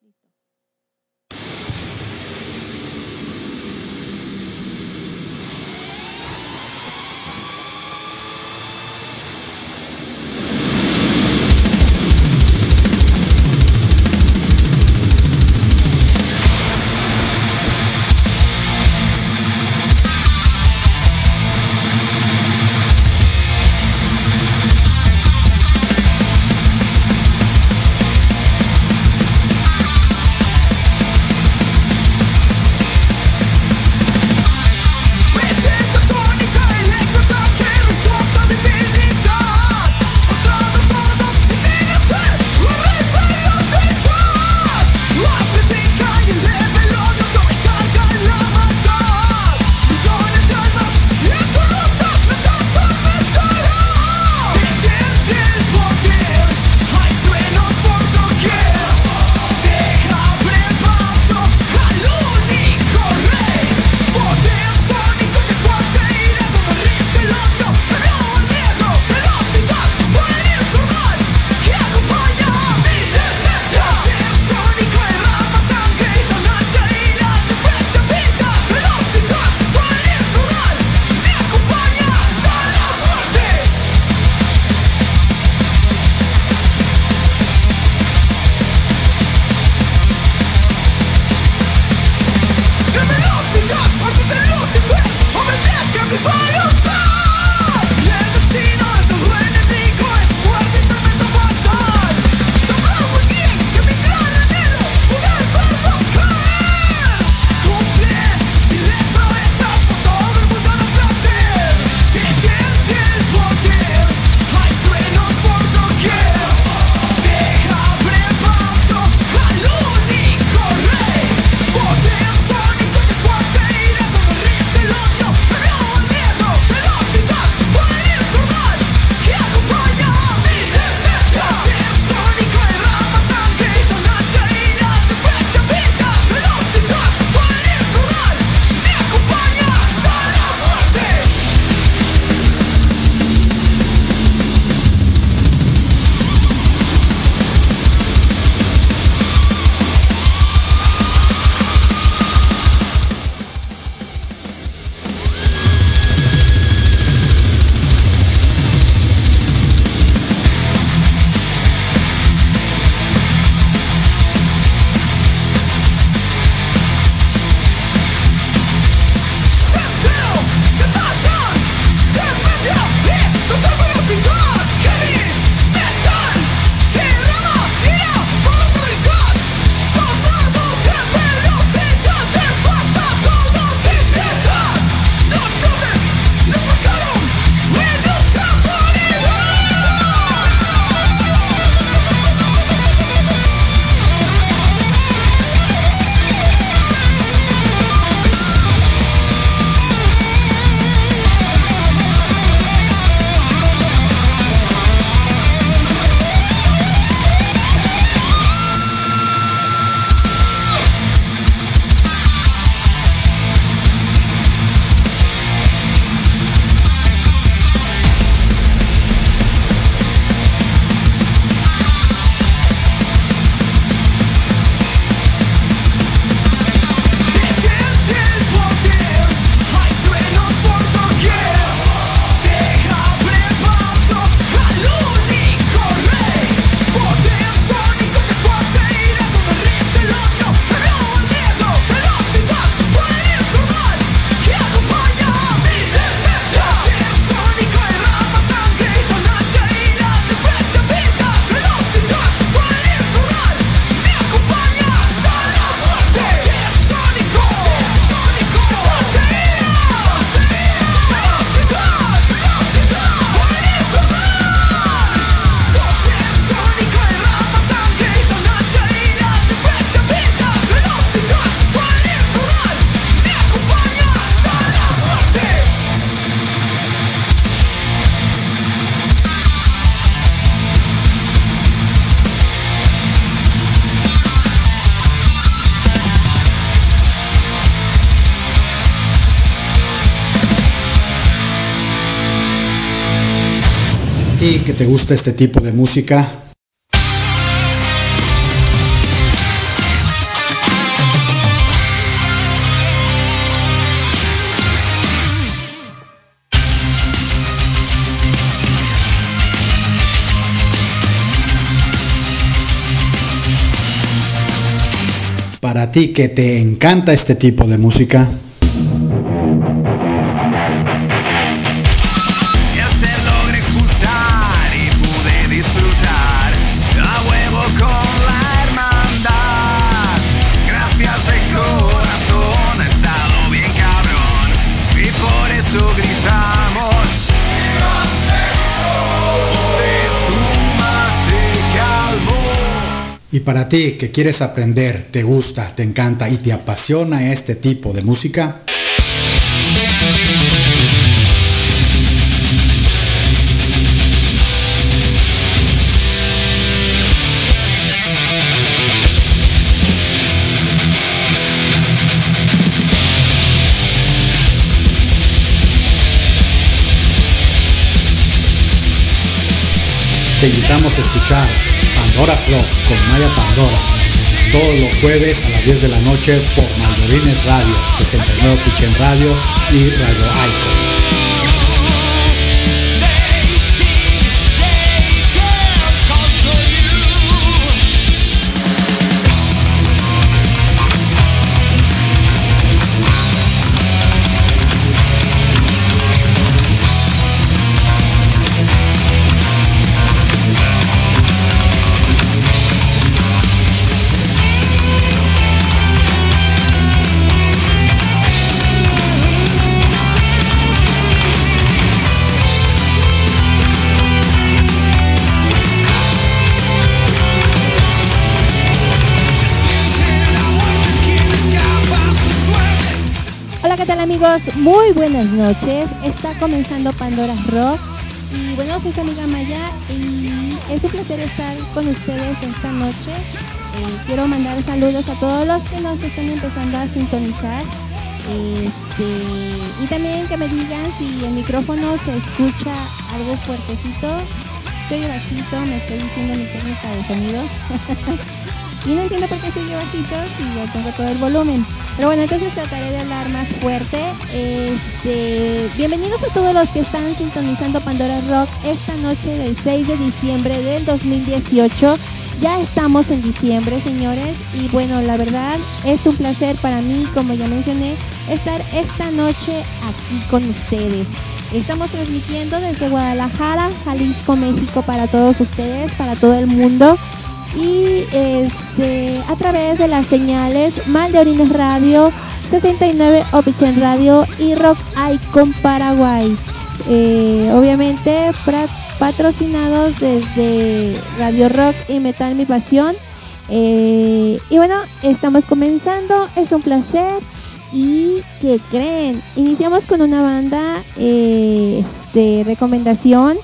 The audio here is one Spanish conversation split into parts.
Listo. te gusta este tipo de música. Para ti que te encanta este tipo de música. Ti que quieres aprender, te gusta, te encanta y te apasiona este tipo de música, te invitamos a escuchar Pandora's Rock con Maya Pandora todos los jueves a las 10 de la noche por Mandorines Radio, 69 Pichen Radio y Radio Icon. Muy buenas noches. Está comenzando Pandora Rock. Y bueno, soy su amiga Maya y es un placer estar con ustedes esta noche. Eh, quiero mandar saludos a todos los que nos están empezando a sintonizar. Este, y también que me digan si el micrófono se escucha algo fuertecito. Soy bajito, me estoy diciendo mi técnica de sonido. y no entiendo por qué soy bajito si ya tengo todo el volumen. Pero bueno, entonces trataré de hablar más fuerte. Este, bienvenidos a todos los que están sintonizando Pandora Rock esta noche del 6 de diciembre del 2018. Ya estamos en diciembre, señores, y bueno, la verdad es un placer para mí, como ya mencioné, estar esta noche aquí con ustedes. Estamos transmitiendo desde Guadalajara, Jalisco, México para todos ustedes, para todo el mundo y este, a través de las señales Mal de Orines Radio, 69 Opichen Radio y Rock Icon Paraguay. Eh, obviamente patrocinados desde Radio Rock y Metal Mi Pasión. Eh, y bueno, estamos comenzando, es un placer. ¿Y que creen? Iniciamos con una banda eh, de recomendación.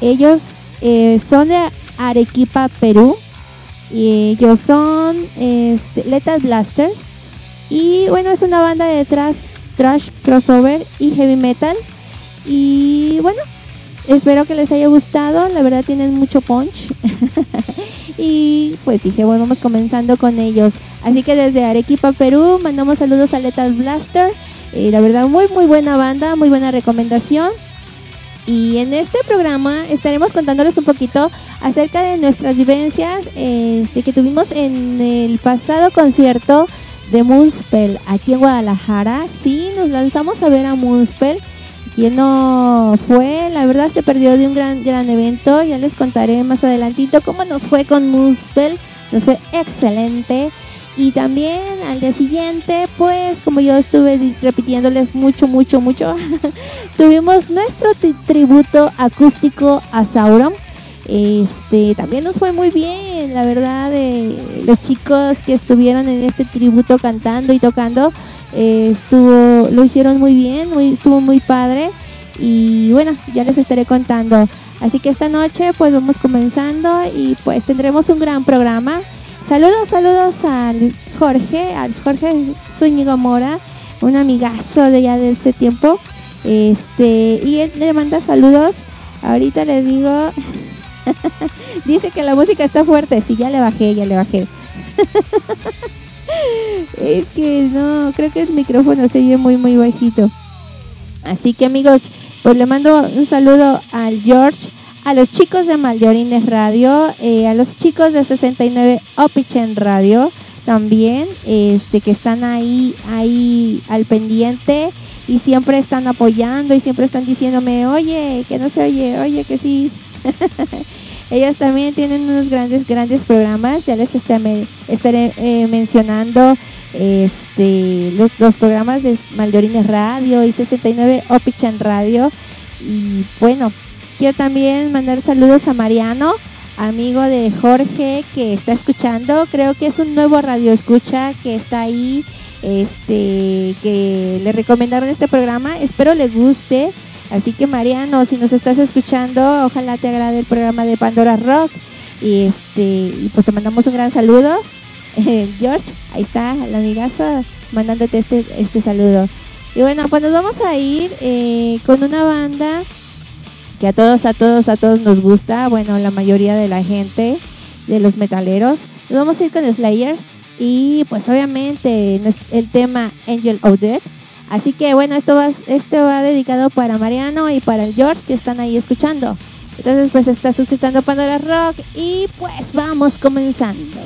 Ellos son de Arequipa, Perú y ellos son este, Lethal Blaster. Y bueno es una banda de trash, trash crossover y heavy metal. Y bueno espero que les haya gustado. La verdad tienen mucho punch. Y pues dije bueno vamos comenzando con ellos. Así que desde Arequipa Perú mandamos saludos a Lethal Blaster. Y la verdad muy muy buena banda muy buena recomendación y en este programa estaremos contándoles un poquito acerca de nuestras vivencias este, que tuvimos en el pasado concierto de Moonspell aquí en Guadalajara. Sí, nos lanzamos a ver a Moonspell. Quien no fue, la verdad se perdió de un gran gran evento. Ya les contaré más adelantito cómo nos fue con Moonspell. Nos fue excelente. Y también al día siguiente, pues como yo estuve repitiéndoles mucho, mucho, mucho, tuvimos nuestro tributo acústico a Sauron este, también nos fue muy bien, la verdad, eh, los chicos que estuvieron en este tributo cantando y tocando, eh, estuvo, lo hicieron muy bien, muy, estuvo muy padre y bueno, ya les estaré contando. Así que esta noche pues vamos comenzando y pues tendremos un gran programa. Saludos, saludos al Jorge, al Jorge Zúñigo Mora, un amigazo de ya de este tiempo. Este, y él le manda saludos. Ahorita les digo Dice que la música está fuerte. Sí, ya le bajé, ya le bajé. es que no, creo que el micrófono se oye muy, muy bajito. Así que amigos, pues le mando un saludo al George, a los chicos de Mallorines Radio, eh, a los chicos de 69 Opichen Radio. también, este, que están ahí, ahí al pendiente y siempre están apoyando y siempre están diciéndome, oye, que no se oye, oye, que sí. Ellas también tienen unos grandes, grandes programas, ya les estaré, eh, mencionando este, los, programas de Maldorines Radio y 69 Opichan Radio. Y bueno, quiero también mandar saludos a Mariano, amigo de Jorge que está escuchando. Creo que es un nuevo radio escucha que está ahí, este, que le recomendaron este programa. Espero le guste. Así que Mariano, si nos estás escuchando, ojalá te agrade el programa de Pandora Rock. Y este, pues te mandamos un gran saludo. George, ahí está, el amigazo, mandándote este, este saludo. Y bueno, pues nos vamos a ir eh, con una banda que a todos, a todos, a todos nos gusta. Bueno, la mayoría de la gente, de los metaleros. Nos vamos a ir con Slayer. Y pues obviamente el tema Angel of Death. Así que bueno, esto va, esto va dedicado para Mariano y para el George que están ahí escuchando. Entonces pues estás escuchando Pandora Rock y pues vamos comenzando.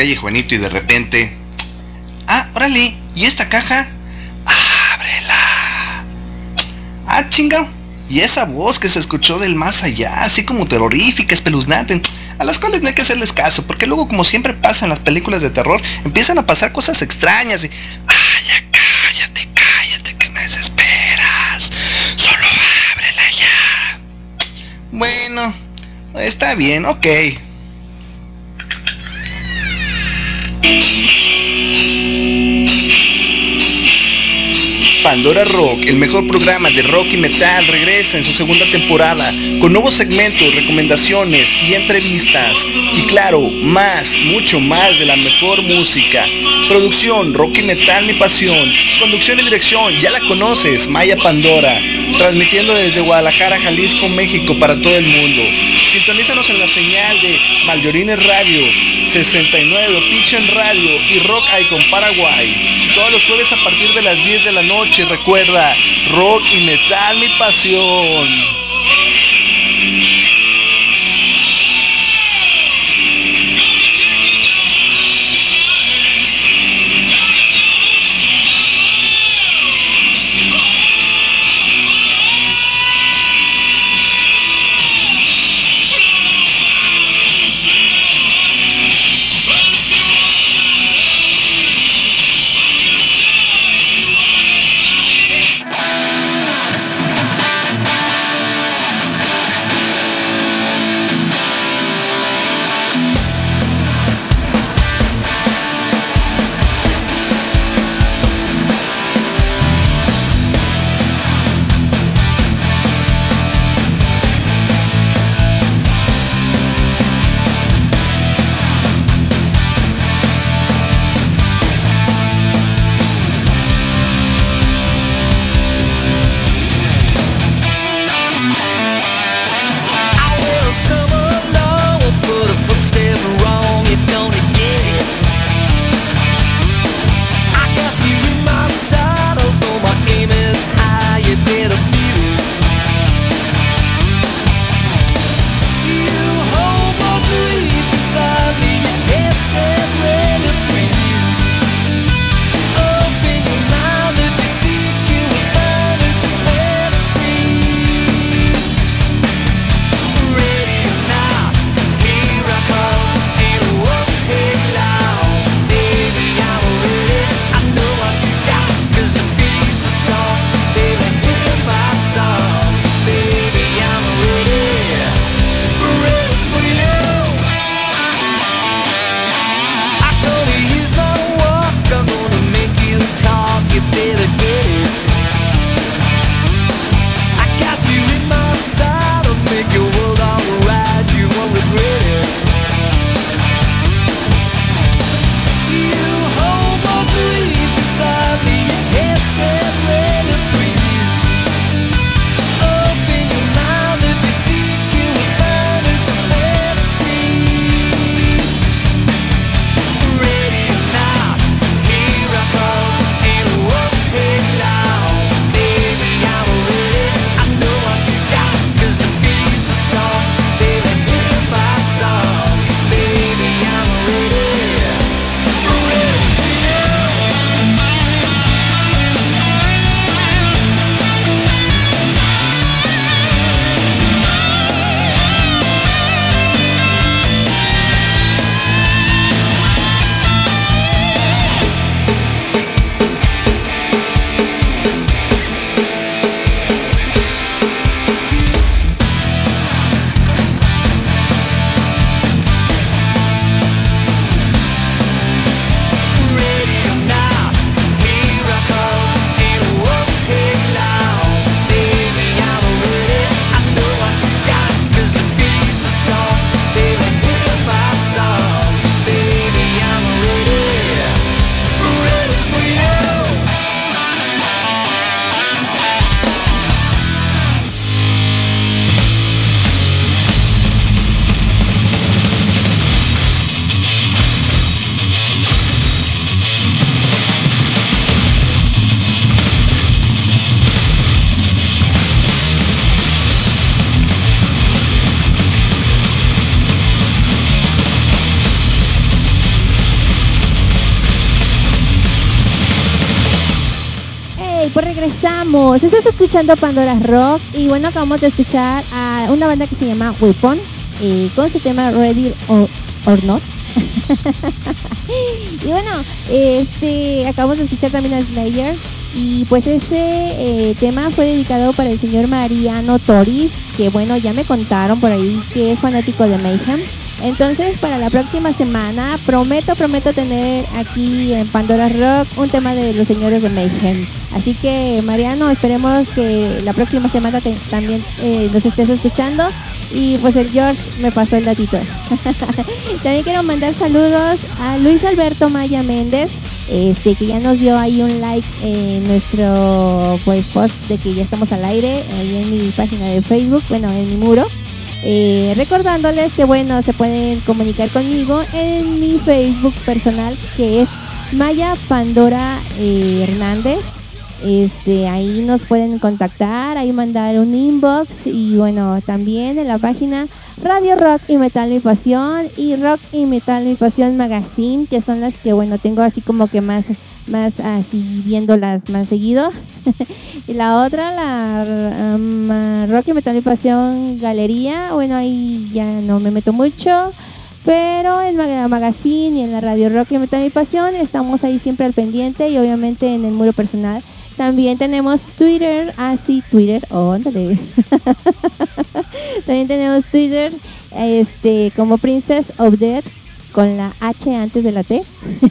Calle Juanito y de repente... Ah, órale, ¿y esta caja? Ábrela. Ah, chingao. Y esa voz que se escuchó del más allá, así como terrorífica, espeluznante, a las cuales no hay que hacerles caso, porque luego, como siempre pasa en las películas de terror, empiezan a pasar cosas extrañas y... ¡Ay, ya cállate, cállate, que me desesperas! Solo ábrela ya. Bueno, está bien, ok. Thank you. Pandora Rock, el mejor programa de rock y metal, regresa en su segunda temporada con nuevos segmentos, recomendaciones y entrevistas. Y claro, más, mucho más de la mejor música. Producción, rock y metal, mi pasión. Conducción y dirección, ya la conoces, Maya Pandora. Transmitiendo desde Guadalajara, Jalisco, México para todo el mundo. Sintonízanos en la señal de Mayorines Radio, 69 Pichen Radio y Rock Icon Paraguay. Todos los jueves a partir de las 10 de la noche. Recuerda, rock y metal, mi pasión. Regresamos. Estás escuchando Pandora Rock y bueno, acabamos de escuchar a una banda que se llama Weapon con su tema Ready or, Not. y bueno, este acabamos de escuchar también a Slayer y pues ese eh, tema fue dedicado para el señor Mariano Tori, que bueno, ya me contaron por ahí que es fanático de Mayhem. Entonces, para la próxima semana, prometo, prometo tener aquí en Pandora Rock un tema de los señores de Mayhem. Así que, Mariano, esperemos que la próxima semana también eh, nos estés escuchando. Y pues el George me pasó el datito. también quiero mandar saludos a Luis Alberto Maya Méndez, este que ya nos dio ahí un like en nuestro pues, post de que ya estamos al aire, ahí en mi página de Facebook, bueno, en mi muro. Eh, recordándoles que bueno, se pueden comunicar conmigo en mi Facebook personal que es Maya Pandora eh, Hernández. Este, ahí nos pueden contactar, ahí mandar un inbox y bueno, también en la página Radio Rock y Metal Mi Pasión y Rock y Metal Mi Pasión Magazine, que son las que bueno, tengo así como que más más así viéndolas más seguido. y la otra, la um, Rock y Metal Mi Pasión Galería, bueno, ahí ya no me meto mucho. Pero en la magazine y en la radio Rock y Metal Mi Pasión estamos ahí siempre al pendiente y obviamente en el muro personal también tenemos Twitter, así ah, Twitter, oh, También tenemos Twitter, este, como Princess of Death, con la H antes de la T.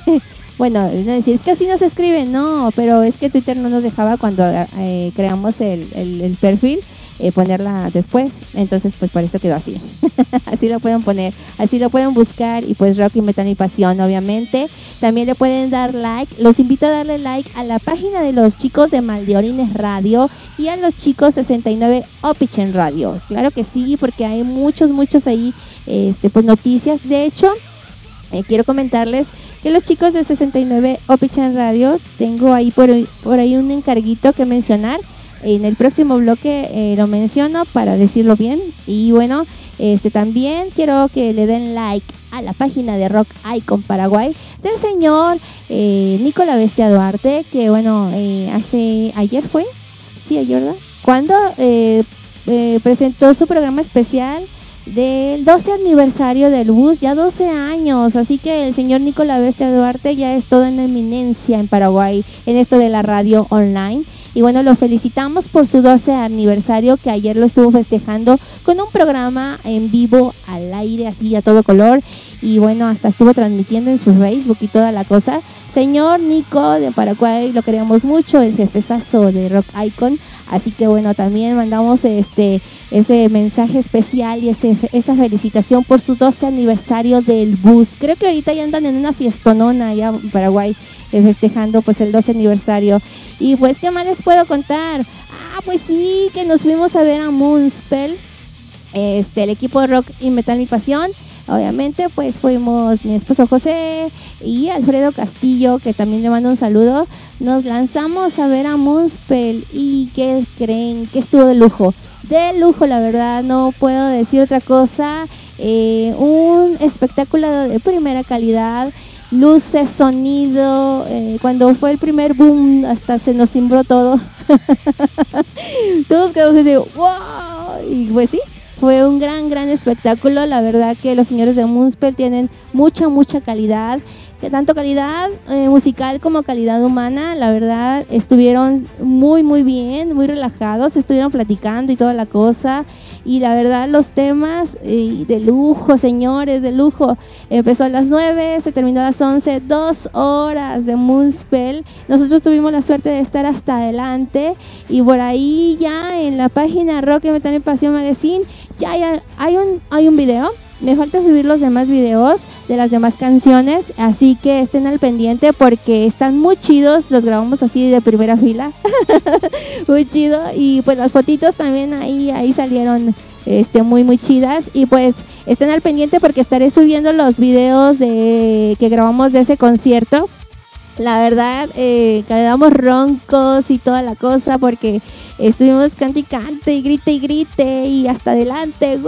bueno, es decir, es que así no se escribe, no, pero es que Twitter no nos dejaba cuando eh, creamos el, el perfil eh, ponerla después. Entonces, pues por eso quedó así. así lo pueden poner, así lo pueden buscar y pues Rock y Metal y Pasión, obviamente. También le pueden dar like. Los invito a darle like a la página de los chicos de Maldeorines Radio y a los chicos 69 Opichen Radio. Claro que sí, porque hay muchos, muchos ahí, este, pues noticias. De hecho, eh, quiero comentarles que los chicos de 69 Opichen Radio, tengo ahí por, ahí un encarguito que mencionar en el próximo bloque eh, lo menciono para decirlo bien. Y bueno, este también quiero que le den like a la página de Rock Icon Paraguay del señor eh, Nicola Bestia Duarte, que bueno, eh, hace ayer fue, sí, ayer. Cuando eh, presentó su programa especial del 12 aniversario del bus, ya 12 años, así que el señor Nicola Bestia Duarte ya es toda una eminencia en Paraguay en esto de la radio online. Y bueno, lo felicitamos por su 12 aniversario que ayer lo estuvo festejando con un programa en vivo al aire, así a todo color. Y bueno, hasta estuvo transmitiendo en su Facebook y toda la cosa. Señor Nico de Paraguay, lo queremos mucho, el jefezazo de Rock Icon. Así que bueno, también mandamos este ese mensaje especial y ese, esa felicitación por su 12 aniversario del bus. Creo que ahorita ya andan en una fiestonona allá en Paraguay eh, festejando pues el 12 aniversario. Y pues, ¿qué más les puedo contar? Ah, pues sí, que nos fuimos a ver a Moonspell, este, el equipo de rock y metal mi pasión. Obviamente, pues fuimos mi esposo José y Alfredo Castillo, que también le mando un saludo. Nos lanzamos a ver a Moonspell y ¿qué creen? Que estuvo de lujo. De lujo, la verdad, no puedo decir otra cosa. Eh, un espectáculo de primera calidad luces, sonido, eh, cuando fue el primer boom hasta se nos cimbró todo. Todos quedamos así, wow, y pues sí, fue un gran, gran espectáculo. La verdad que los señores de Moonspell tienen mucha, mucha calidad. Tanto calidad eh, musical como calidad humana, la verdad, estuvieron muy, muy bien, muy relajados, estuvieron platicando y toda la cosa y la verdad los temas eh, de lujo, señores, de lujo. Empezó a las 9, se terminó a las 11, dos horas de Moonspell. Nosotros tuvimos la suerte de estar hasta adelante y por ahí ya en la página Rock Metal Pasión Magazine ya hay, un, hay un video. Me falta subir los demás videos de las demás canciones, así que estén al pendiente porque están muy chidos, los grabamos así de primera fila, muy chido y pues las fotitos también ahí ahí salieron este muy muy chidas y pues estén al pendiente porque estaré subiendo los videos de que grabamos de ese concierto. La verdad, eh, quedamos roncos y toda la cosa porque Estuvimos cante y cante y grite y grite y hasta adelante.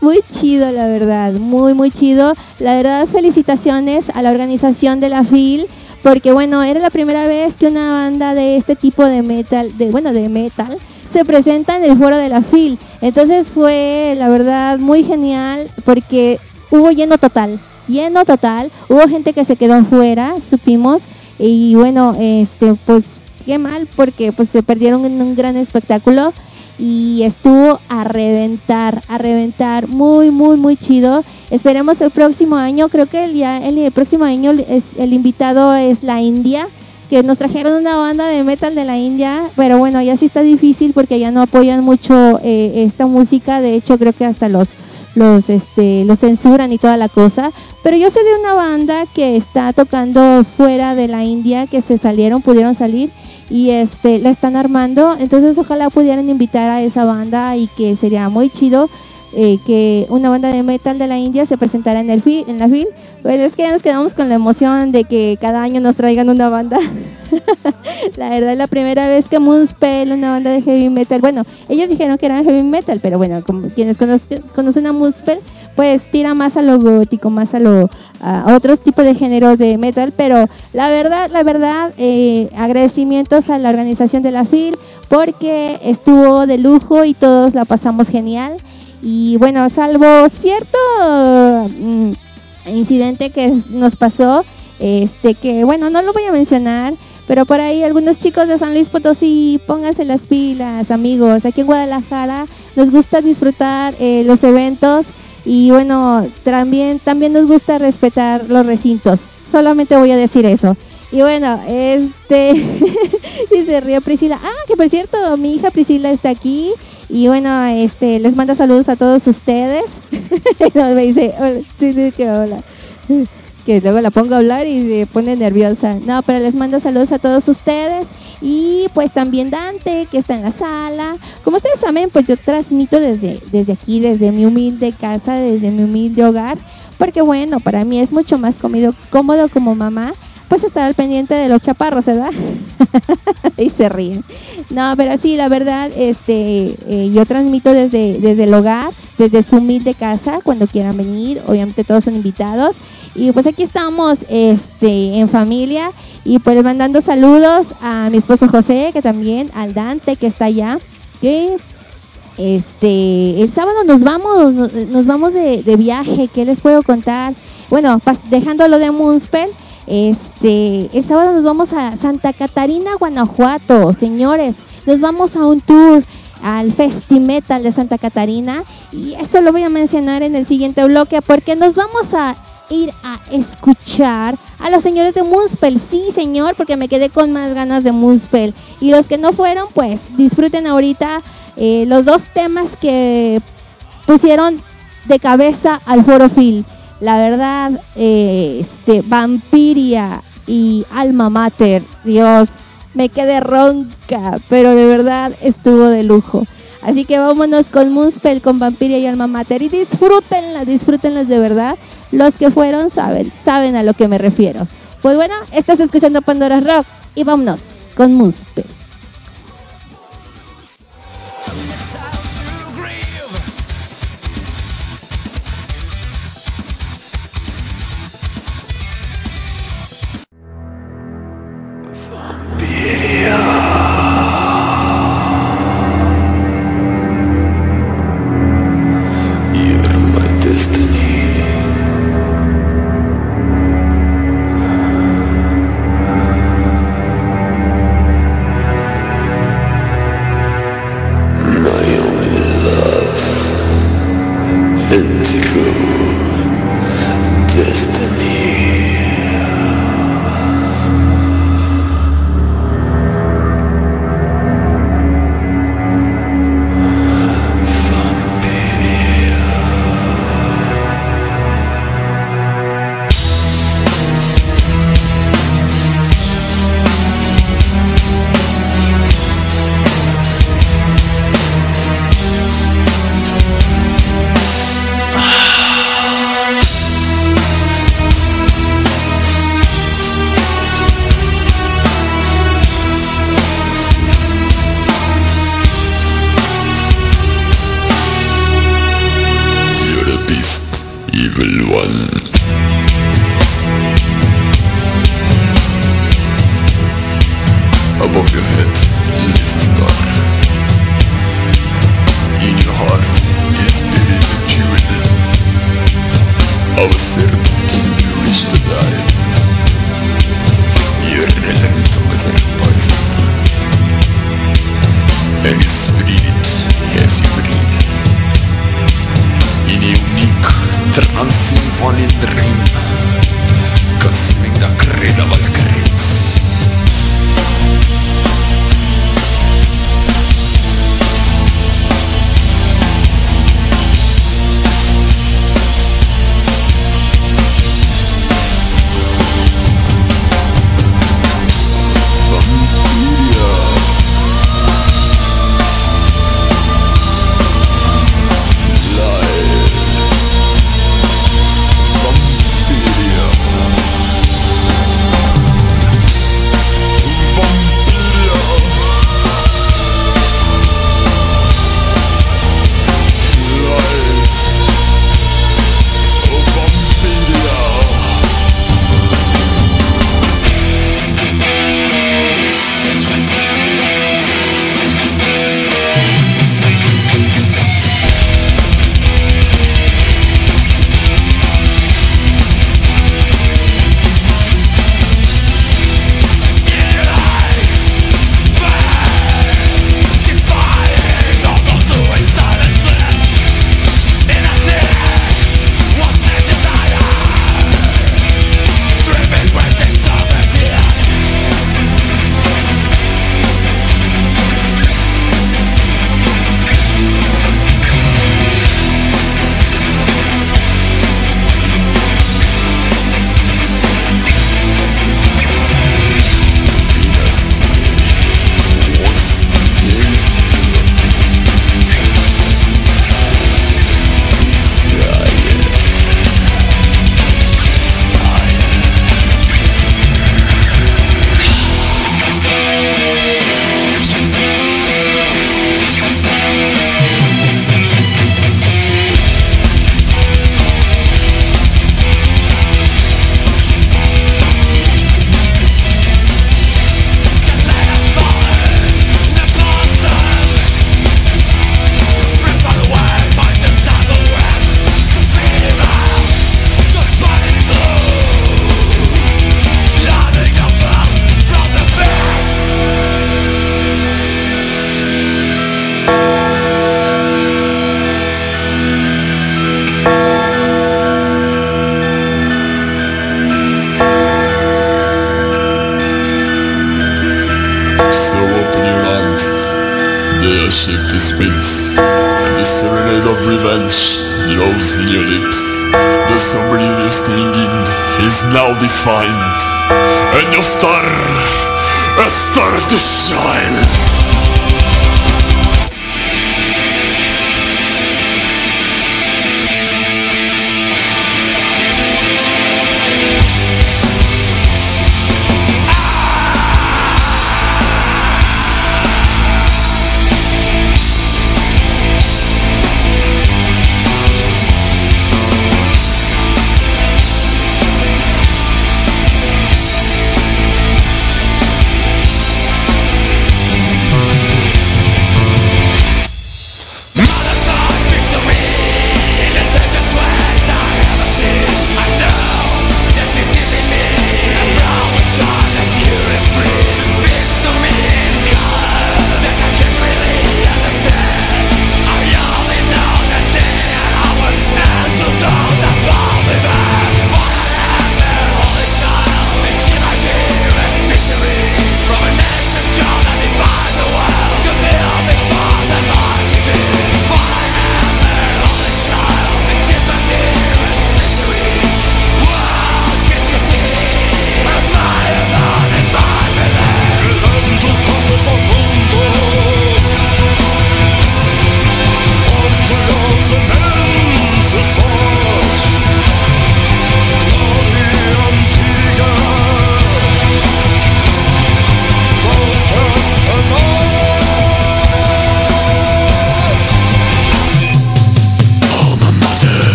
Muy chido, la verdad. Muy, muy chido. La verdad, felicitaciones a la organización de la FIL porque bueno, era la primera vez que una banda de este tipo de metal, de bueno, de metal, se presenta en el foro de la FIL. Entonces fue, la verdad, muy genial porque hubo lleno total, lleno total. Hubo gente que se quedó fuera, supimos, y bueno, este, pues qué mal porque pues se perdieron en un gran espectáculo y estuvo a reventar, a reventar, muy, muy, muy chido. Esperemos el próximo año, creo que el, ya, el, próximo año es, el invitado es la India, que nos trajeron una banda de metal de la India, pero bueno, ya sí está difícil porque ya no apoyan mucho eh, esta música, de hecho creo que hasta los los este los censuran y toda la cosa, pero yo sé de una banda que está tocando fuera de la India que se salieron, pudieron salir y este la están armando. Entonces ojalá pudieran invitar a esa banda y que sería muy chido eh, que una banda de metal de la India se presentara en el en la FIL pues es que ya nos quedamos con la emoción de que cada año nos traigan una banda. La verdad es la primera vez que Moonspell una banda de heavy metal bueno ellos dijeron que eran heavy metal pero bueno como quienes conocen, conocen a Moonspell pues tira más a lo gótico, más a lo a otros tipos de géneros de metal, pero la verdad, la verdad, eh, agradecimientos a la organización de la FIL porque estuvo de lujo y todos la pasamos genial. Y bueno, salvo cierto mm, incidente que nos pasó, este que bueno, no lo voy a mencionar, pero por ahí algunos chicos de San Luis Potosí, pónganse las pilas, amigos. Aquí en Guadalajara nos gusta disfrutar eh, los eventos y bueno, también, también nos gusta respetar los recintos. Solamente voy a decir eso. Y bueno, este, se ríe Priscila. Ah, que por cierto, mi hija Priscila está aquí. Y bueno, este, les manda saludos a todos ustedes. dice, que luego la pongo a hablar y se pone nerviosa. No, pero les mando saludos a todos ustedes. Y pues también Dante, que está en la sala. Como ustedes saben, pues yo transmito desde, desde aquí, desde mi humilde casa, desde mi humilde hogar. Porque bueno, para mí es mucho más comido, cómodo como mamá, pues estar al pendiente de los chaparros, ¿verdad? y se ríen. No, pero sí, la verdad, este, eh, yo transmito desde, desde el hogar, desde su humilde casa, cuando quieran venir. Obviamente todos son invitados. Y pues aquí estamos este, en familia y pues mandando saludos a mi esposo José, que también, al Dante, que está allá. Que este, el sábado nos vamos, nos, vamos de, viaje, ¿qué les puedo contar? Bueno, dejándolo de Moonspell, este, el sábado nos vamos a Santa Catarina, Guanajuato, señores. Nos vamos a un tour al Festimetal de Santa Catarina y eso lo voy a mencionar en el siguiente bloque porque nos vamos a ir a escuchar a los señores de Moonspell. Sí, señor, porque me quedé con más ganas de Moonspell. Y los que no fueron, pues disfruten ahorita eh, los dos temas que pusieron de cabeza al Foro Phil. La verdad, eh, este, Vampiria y Alma Mater. Dios, me quedé ronca, pero de verdad estuvo de lujo. Así que vámonos con Moonspell, con Vampiria y Alma Mater y disfrútenla, disfrútenlas de verdad. Los que fueron saben, saben a lo que me refiero. Pues bueno, estás escuchando Pandora Rock y vámonos con Moonspell.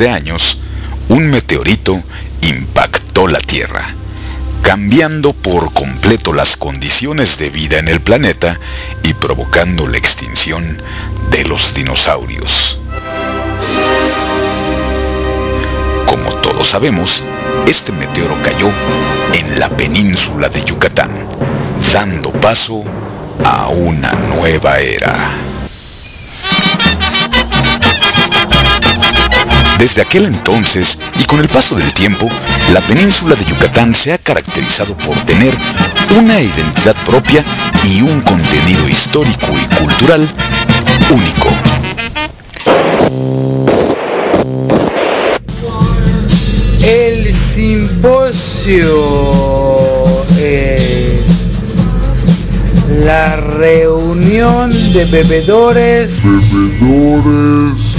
De años, un meteorito impactó la Tierra, cambiando por completo las condiciones de vida en el planeta y provocando la extinción de los dinosaurios. Como todos sabemos, este meteoro cayó en la península de Yucatán, dando paso a una nueva era. Desde aquel entonces y con el paso del tiempo, la península de Yucatán se ha caracterizado por tener una identidad propia y un contenido histórico y cultural único. El simposio es la reunión de bebedores, bebedores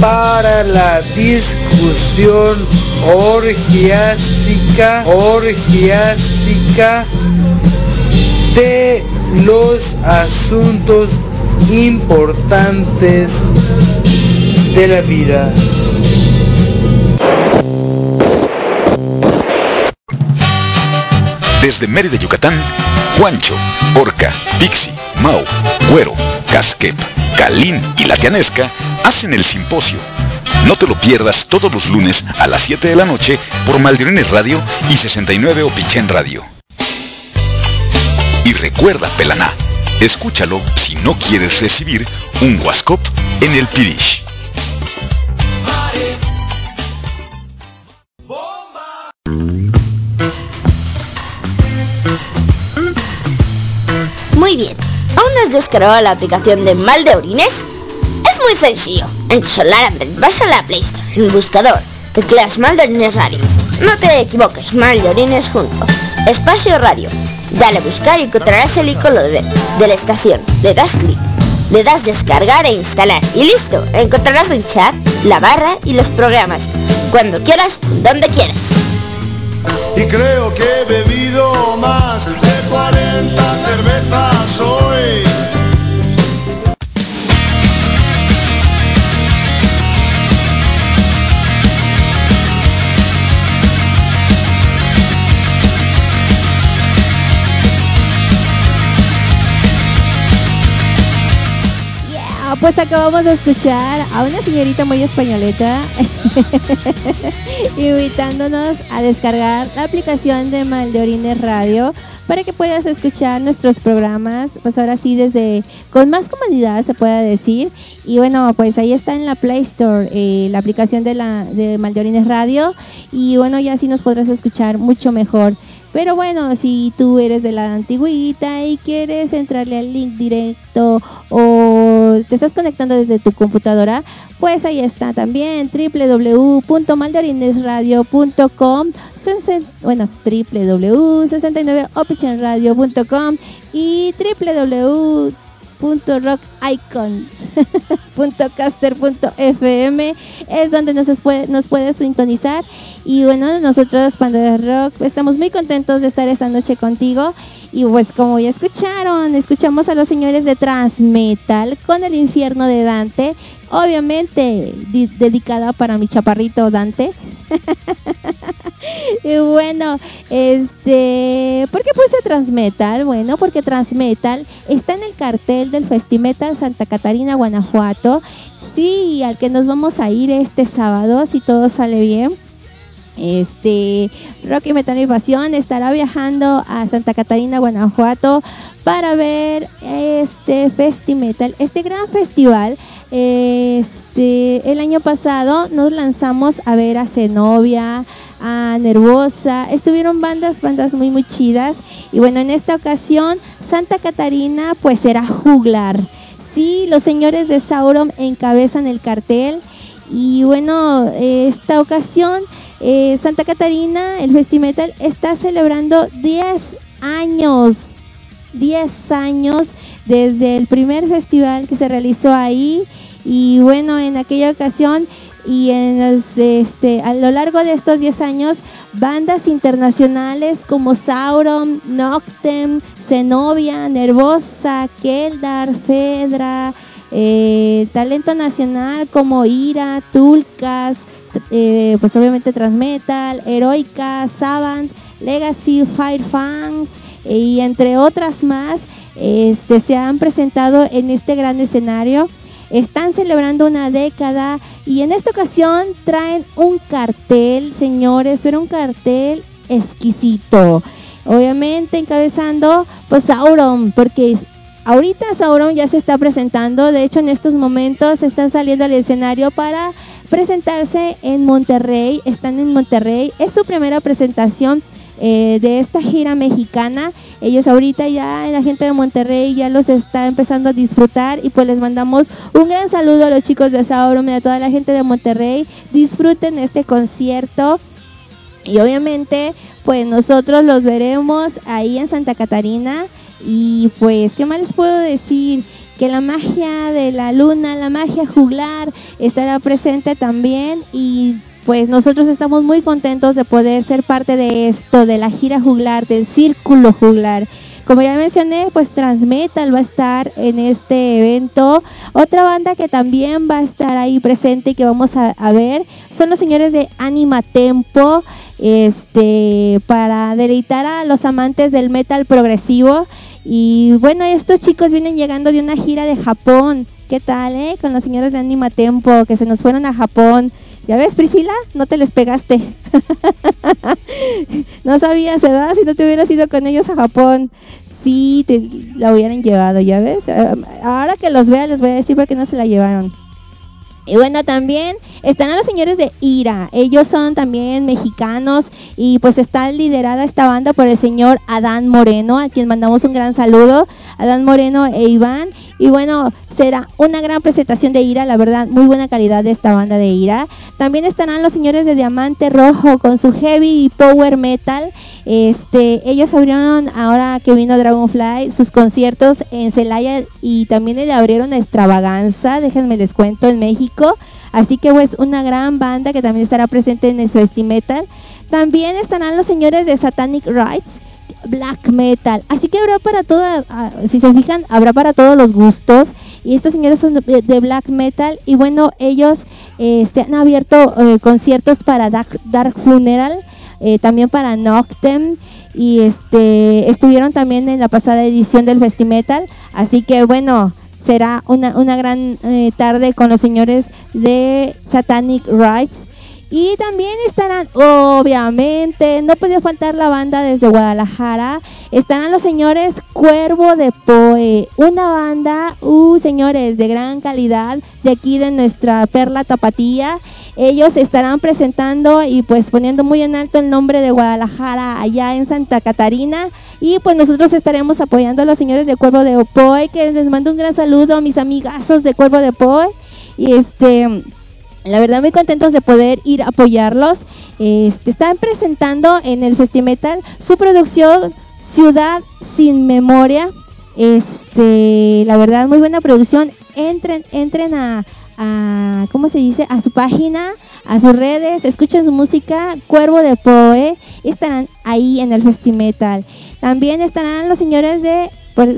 para la discusión orgiástica, orgiástica de los asuntos importantes de la vida. Desde Mérida, Yucatán, Juancho, Orca, Pixi, Mau, Güero, Casquep, Calín y La Tianesca hacen el simposio. No te lo pierdas todos los lunes a las 7 de la noche por Maldirines Radio y 69 Opichen Radio. Y recuerda, Pelaná, escúchalo si no quieres recibir un Wascop en el Pidish. Muy bien, ¿aún has descargado la aplicación de Mal de Orines? Es muy sencillo. En tu celular Android vas a la Play Store, en el buscador, tecleas Mal de Orines Radio. No te equivoques, Mal de Orines junto. Espacio Radio. Dale a buscar y encontrarás el icono de, de la estación. Le das clic. Le das descargar e instalar y listo. Encontrarás un chat, la barra y los programas. Cuando quieras, donde quieras. Y creo que he bebido más pues acabamos de escuchar a una señorita muy españoleta invitándonos a descargar la aplicación de Maldeorines Radio para que puedas escuchar nuestros programas, pues ahora sí desde con más comodidad se puede decir. Y bueno, pues ahí está en la Play Store eh, la aplicación de la de Maldeorines Radio y bueno, ya así nos podrás escuchar mucho mejor. Pero bueno, si tú eres de la antigüita y quieres entrarle al link directo o te estás conectando desde tu computadora, pues ahí está también www.mandarinesradio.com bueno, www.69opichenradio.com y www.rockicon.caster.fm es donde nos puedes sintonizar y bueno, nosotros Pandora Rock estamos muy contentos de estar esta noche contigo y pues como ya escucharon, escuchamos a los señores de Transmetal con el infierno de Dante, obviamente dedicada para mi chaparrito Dante. y bueno, este, ¿por qué puse Transmetal? Bueno, porque Transmetal está en el cartel del Festimetal Santa Catarina, Guanajuato. Sí, al que nos vamos a ir este sábado, si todo sale bien. Este, Metal y Pasión estará viajando a Santa Catarina, Guanajuato para ver este Festimetal, este gran festival. Este, el año pasado nos lanzamos a ver a Zenobia, a Nervosa, estuvieron bandas, bandas muy muy chidas y bueno, en esta ocasión Santa Catarina pues será juglar. Sí, los señores de Sauron encabezan el cartel y bueno, esta ocasión eh, Santa Catarina, el Festimetal, está celebrando 10 años, 10 años desde el primer festival que se realizó ahí. Y bueno, en aquella ocasión y en este, a lo largo de estos 10 años, bandas internacionales como Sauron, Noctem, Zenobia, Nervosa, Keldar, Fedra, eh, talento nacional como Ira, Tulcas, eh, pues obviamente Transmetal, Heroica, Savant, Legacy, Fire Fans y entre otras más este, se han presentado en este gran escenario. Están celebrando una década y en esta ocasión traen un cartel, señores, era un cartel exquisito. Obviamente encabezando pues Sauron, porque ahorita Sauron ya se está presentando, de hecho en estos momentos están saliendo al escenario para presentarse en Monterrey, están en Monterrey, es su primera presentación eh, de esta gira mexicana. Ellos ahorita ya, la gente de Monterrey ya los está empezando a disfrutar y pues les mandamos un gran saludo a los chicos de Sauron y a toda la gente de Monterrey. Disfruten este concierto y obviamente pues nosotros los veremos ahí en Santa Catarina y pues, ¿qué más les puedo decir? Que la magia de la luna, la magia juglar estará presente también y pues nosotros estamos muy contentos de poder ser parte de esto, de la gira juglar, del círculo juglar. Como ya mencioné, pues Transmetal va a estar en este evento. Otra banda que también va a estar ahí presente y que vamos a, ver son los señores de Anima Tempo, este, para deleitar a los amantes del metal progresivo. Y bueno, estos chicos vienen llegando de una gira de Japón. ¿Qué tal, eh? Con los señores de Anima Tempo, que se nos fueron a Japón. ¿Ya ves, Priscila? No te les pegaste. no sabías, ¿verdad? Si no te hubieras ido con ellos a Japón. Sí, te la hubieran llevado, ¿ya ves? Ah, ahora que los vea les voy a decir por qué no se la llevaron. Y bueno, también están a los señores de Ira. Ellos son también mexicanos y pues está liderada esta banda por el señor Adán Moreno, a quien mandamos un gran saludo. Adán Moreno e Iván. Y bueno, será una gran presentación de Ira, la verdad, muy buena calidad de esta banda de Ira. También estarán los señores de Diamante Rojo con su heavy power metal. Este, ellos abrieron ahora que vino Dragonfly sus conciertos en Celaya y también le abrieron a Extravaganza, déjenme les cuento, en México. Así que pues una gran banda que también estará presente en el Festimetal. También estarán los señores de Satanic Rights black metal. Así que habrá para todas, ah, si se fijan, habrá para todos los gustos. Y estos señores son de, black metal y bueno, ellos este, han abierto eh, conciertos para Dark, Dark Funeral, eh, también para Noctem y este estuvieron también en la pasada edición del Festimetal. Así que bueno, será una, una gran eh, tarde con los señores de Satanic Rights y también estarán, obviamente, no puede faltar la banda desde Guadalajara. Estarán los señores Cuervo de Poe, una banda, uh, señores, de gran calidad, de aquí de nuestra perla tapatía. Ellos estarán presentando y pues poniendo muy en alto el nombre de Guadalajara allá en Santa Catarina. Y pues nosotros estaremos apoyando a los señores de Cuervo de Poe, que les mando un gran saludo a mis amigazos de Cuervo de Poe. Y este la verdad muy contentos de poder ir a apoyarlos. Este, están presentando en el Festimetal su producción Ciudad sin Memoria. Este, la verdad muy buena producción. Entren, entren a, a ¿cómo se dice? A su página, a sus redes, escuchen su música, Cuervo de Poe, estarán ahí en el Festimetal. También estarán los señores de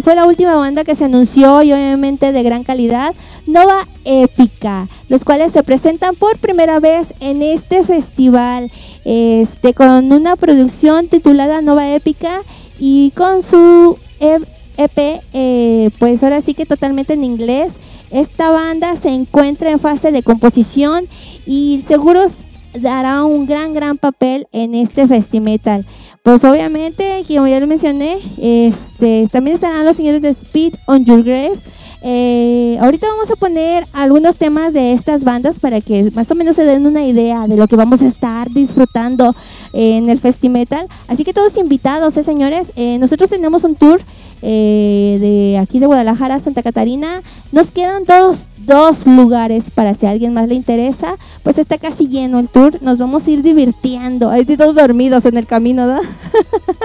fue la última banda que se anunció y obviamente de gran calidad, Nova Épica, los cuales se presentan por primera vez en este festival, este, con una producción titulada Nova Épica y con su EP, e eh, pues ahora sí que totalmente en inglés. Esta banda se encuentra en fase de composición y seguro dará un gran, gran papel en este festimetal. Pues obviamente, como ya lo mencioné, este, también estarán los señores de Speed on Your Grave. Eh, ahorita vamos a poner algunos temas de estas bandas para que más o menos se den una idea de lo que vamos a estar disfrutando en el Festimetal. Así que todos invitados, ¿eh, señores. Eh, nosotros tenemos un tour eh, de aquí de Guadalajara Santa Catarina. Nos quedan dos, dos lugares para si a alguien más le interesa. Pues está casi lleno el tour. Nos vamos a ir divirtiendo. Ahí todos dormidos en el camino, ¿no?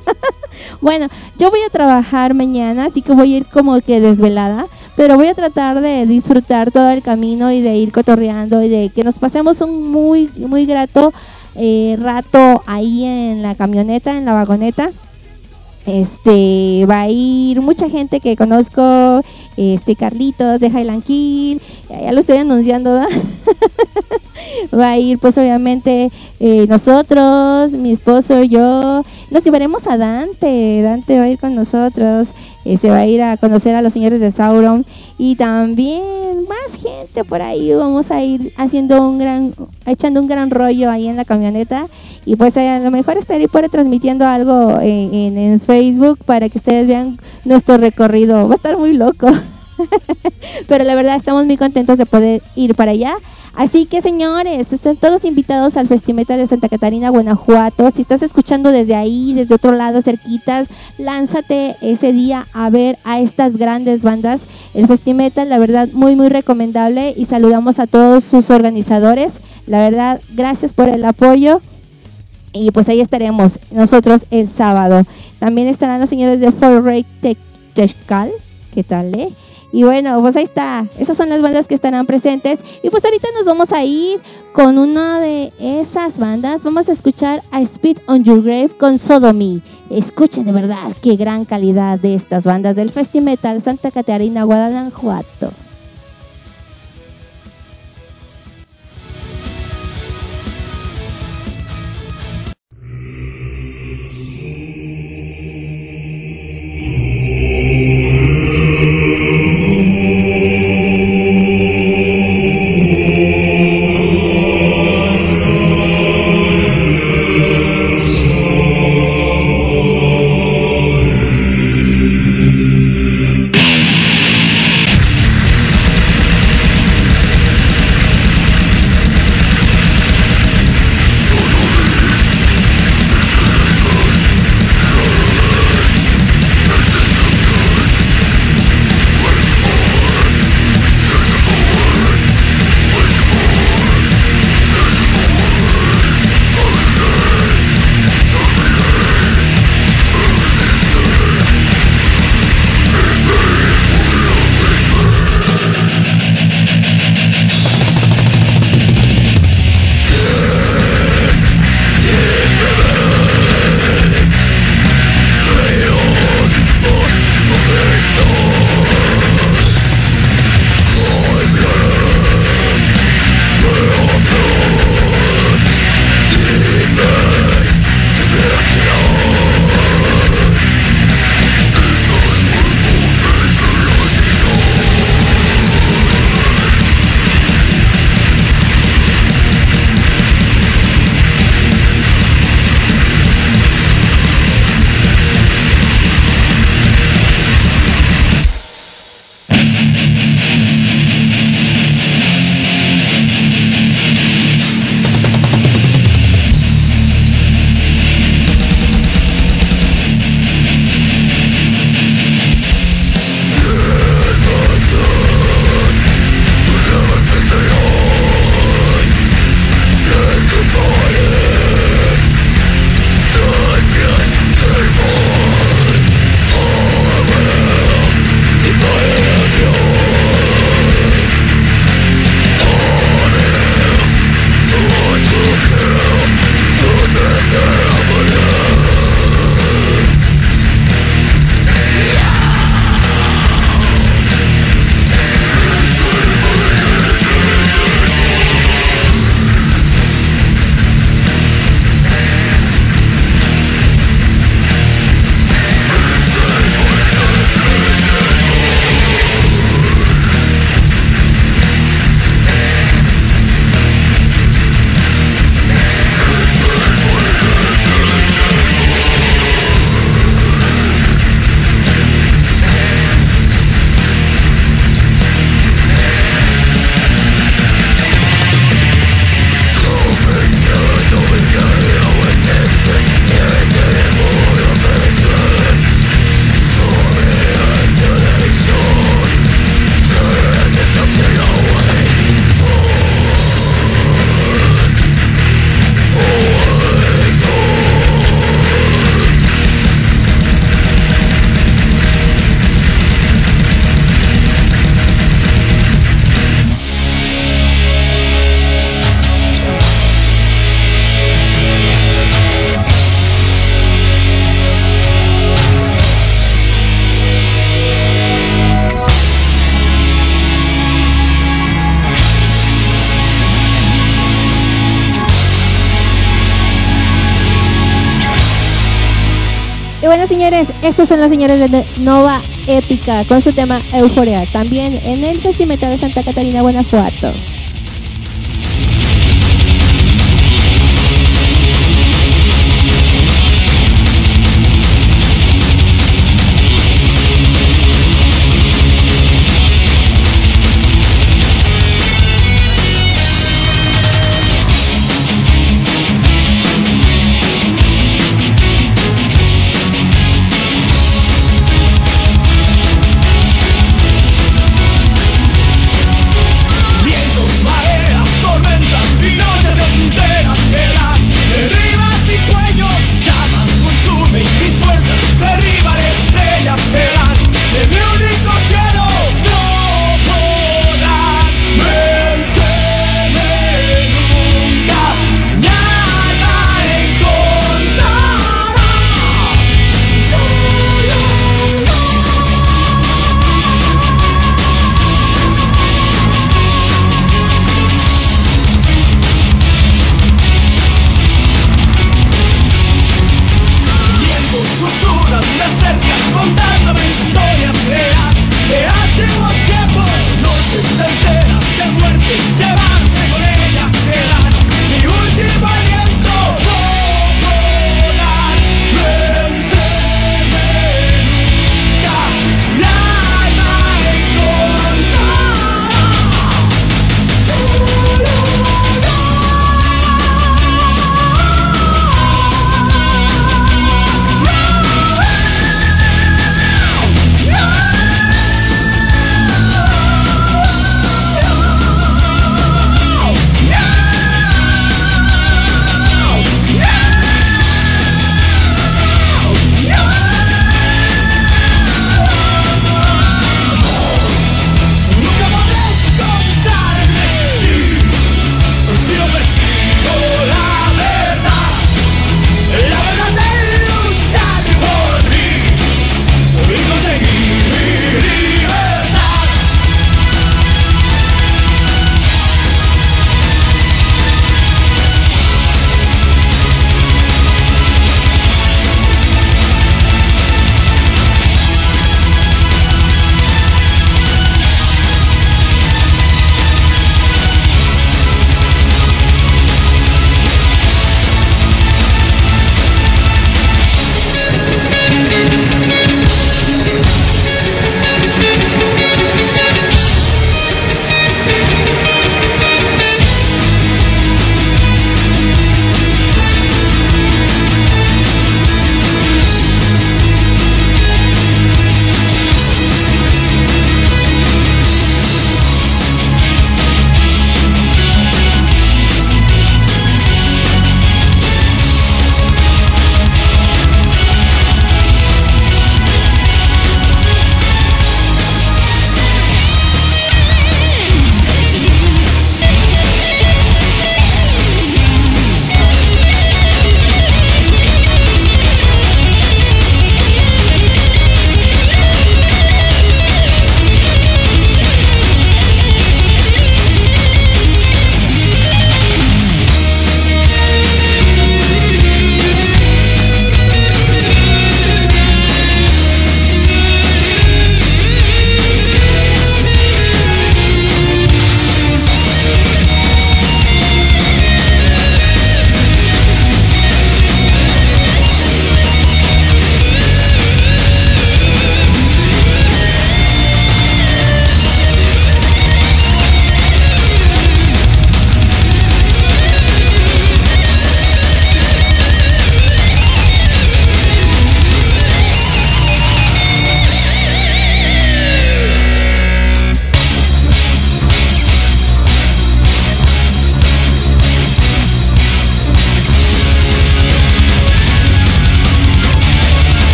bueno, yo voy a trabajar mañana, así que voy a ir como que desvelada. Pero voy a tratar de disfrutar todo el camino y de ir cotorreando y de que nos pasemos un muy, muy grato eh, rato ahí en la camioneta, en la vagoneta este va a ir mucha gente que conozco este Carlitos de Highland Kill, ya lo estoy anunciando, va a ir pues obviamente eh, nosotros, mi esposo, yo, nos llevaremos a Dante, Dante va a ir con nosotros, eh, se va a ir a conocer a los señores de Sauron y también más gente por ahí, vamos a ir haciendo un gran, echando un gran rollo ahí en la camioneta y pues a lo mejor estaré por transmitiendo algo en, en Facebook para que ustedes vean nuestro recorrido, va a estar muy loco. Pero la verdad estamos muy contentos de poder ir para allá. Así que señores, están todos invitados al Festimetal de Santa Catarina, Guanajuato. Si estás escuchando desde ahí, desde otro lado, cerquitas, lánzate ese día a ver a estas grandes bandas. El Festimetal, la verdad, muy, muy recomendable y saludamos a todos sus organizadores. La verdad, gracias por el apoyo. Y pues ahí estaremos nosotros el sábado. También estarán los señores de Fort Ray Techcal. ¿Qué tal, eh? Y bueno, pues ahí está. Esas son las bandas que estarán presentes. Y pues ahorita nos vamos a ir con una de esas bandas. Vamos a escuchar a Speed on Your Grave con Sodomy. Escuchen de verdad qué gran calidad de estas bandas del Festimetal Santa Catarina, Guadalajara. Estos son los señores de Nova Épica con su tema Euforia, también en el Festival de Santa Catarina, Guanajuato.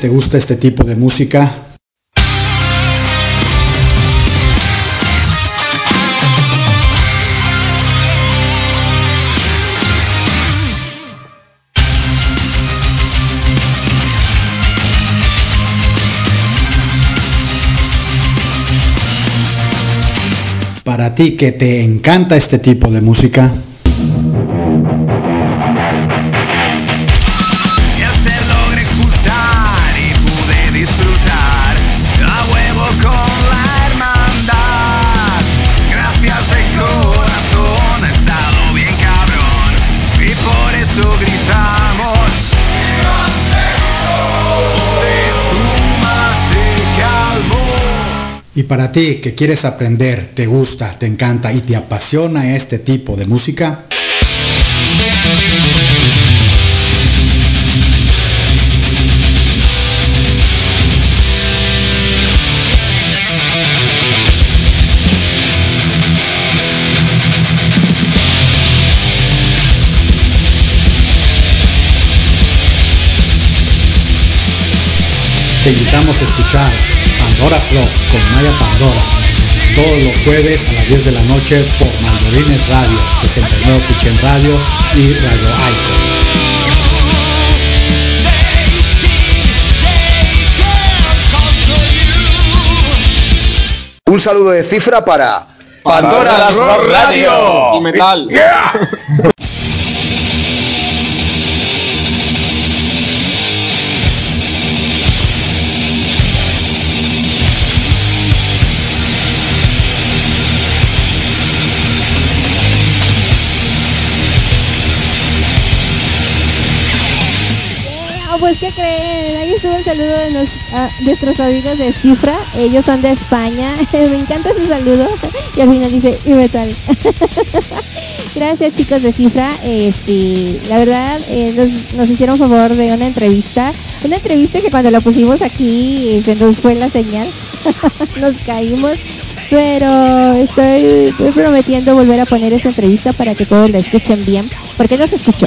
Te gusta este tipo de música, para ti que te encanta este tipo de música, Y para ti que quieres aprender, te gusta, te encanta y te apasiona este tipo de música, te invitamos a escuchar Pandora's Rock con Maya Pandora todos los jueves a las 10 de la noche por Mandorines Radio, 69 Pichen Radio y Radio Icon. Un saludo de cifra para Pandora Rock Radio. Y metal. Saludo de nuestros amigos de Cifra. Ellos son de España. Me encanta su saludo. Y al final dice, y metal. Gracias chicos de Cifra. Este, la verdad, eh, nos, nos hicieron favor de una entrevista. Una entrevista que cuando la pusimos aquí eh, se nos fue la señal. nos caímos. Pero estoy, prometiendo volver a poner esta entrevista para que todos la escuchen bien. Porque no se escuchó.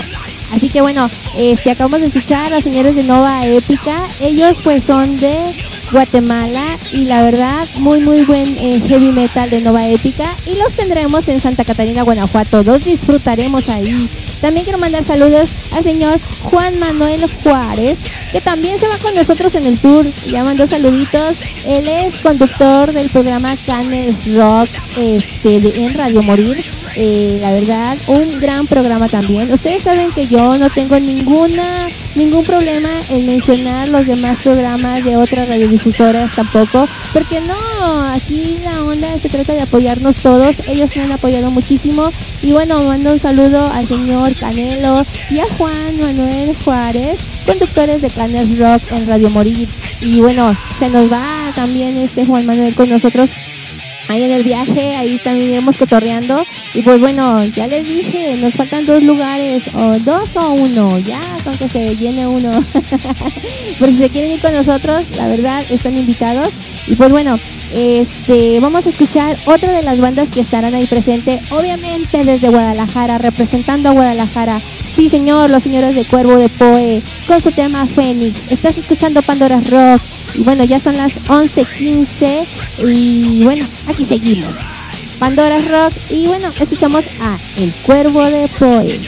Así que bueno, este acabamos de escuchar a los señores de Nova Épica. Ellos pues son de Guatemala y la verdad muy muy buen eh, heavy metal de Nova Épica y los tendremos en Santa Catarina, Guanajuato. Los disfrutaremos ahí. También quiero mandar saludos al señor Juan Manuel Juárez, que también se va con nosotros en el tour. Ya mandó saluditos. Él es conductor del programa Canes Rock este, de- en Radio Morir. Eh, la verdad, un gran programa también. Ustedes saben que yo no tengo ninguna ningún problema en mencionar los demás programas de otras radiodifusoras tampoco, porque no, aquí la onda se trata de apoyarnos todos. Ellos me han apoyado muchísimo y bueno, mando un saludo al señor Canelo y a Juan Manuel Juárez, conductores de Canes Rock en Radio Morir. Y bueno, se nos va también este Juan Manuel con nosotros ahí en el viaje, ahí también iremos cotorreando. Y pues bueno, ya les dije, nos faltan dos lugares, o dos o uno, ya con que se llene uno. Por si se quieren ir con nosotros, la verdad, están invitados. Y pues bueno, este, vamos a escuchar otra de las bandas que estarán ahí presente, obviamente desde Guadalajara, representando a Guadalajara. Sí, señor, los señores de Cuervo de Poe, con su tema Fénix. Estás escuchando Pandora's Rock. Y bueno, ya son las 11.15 y bueno, aquí seguimos. Pandora's Rock y bueno, escuchamos a El Cuervo de Poe,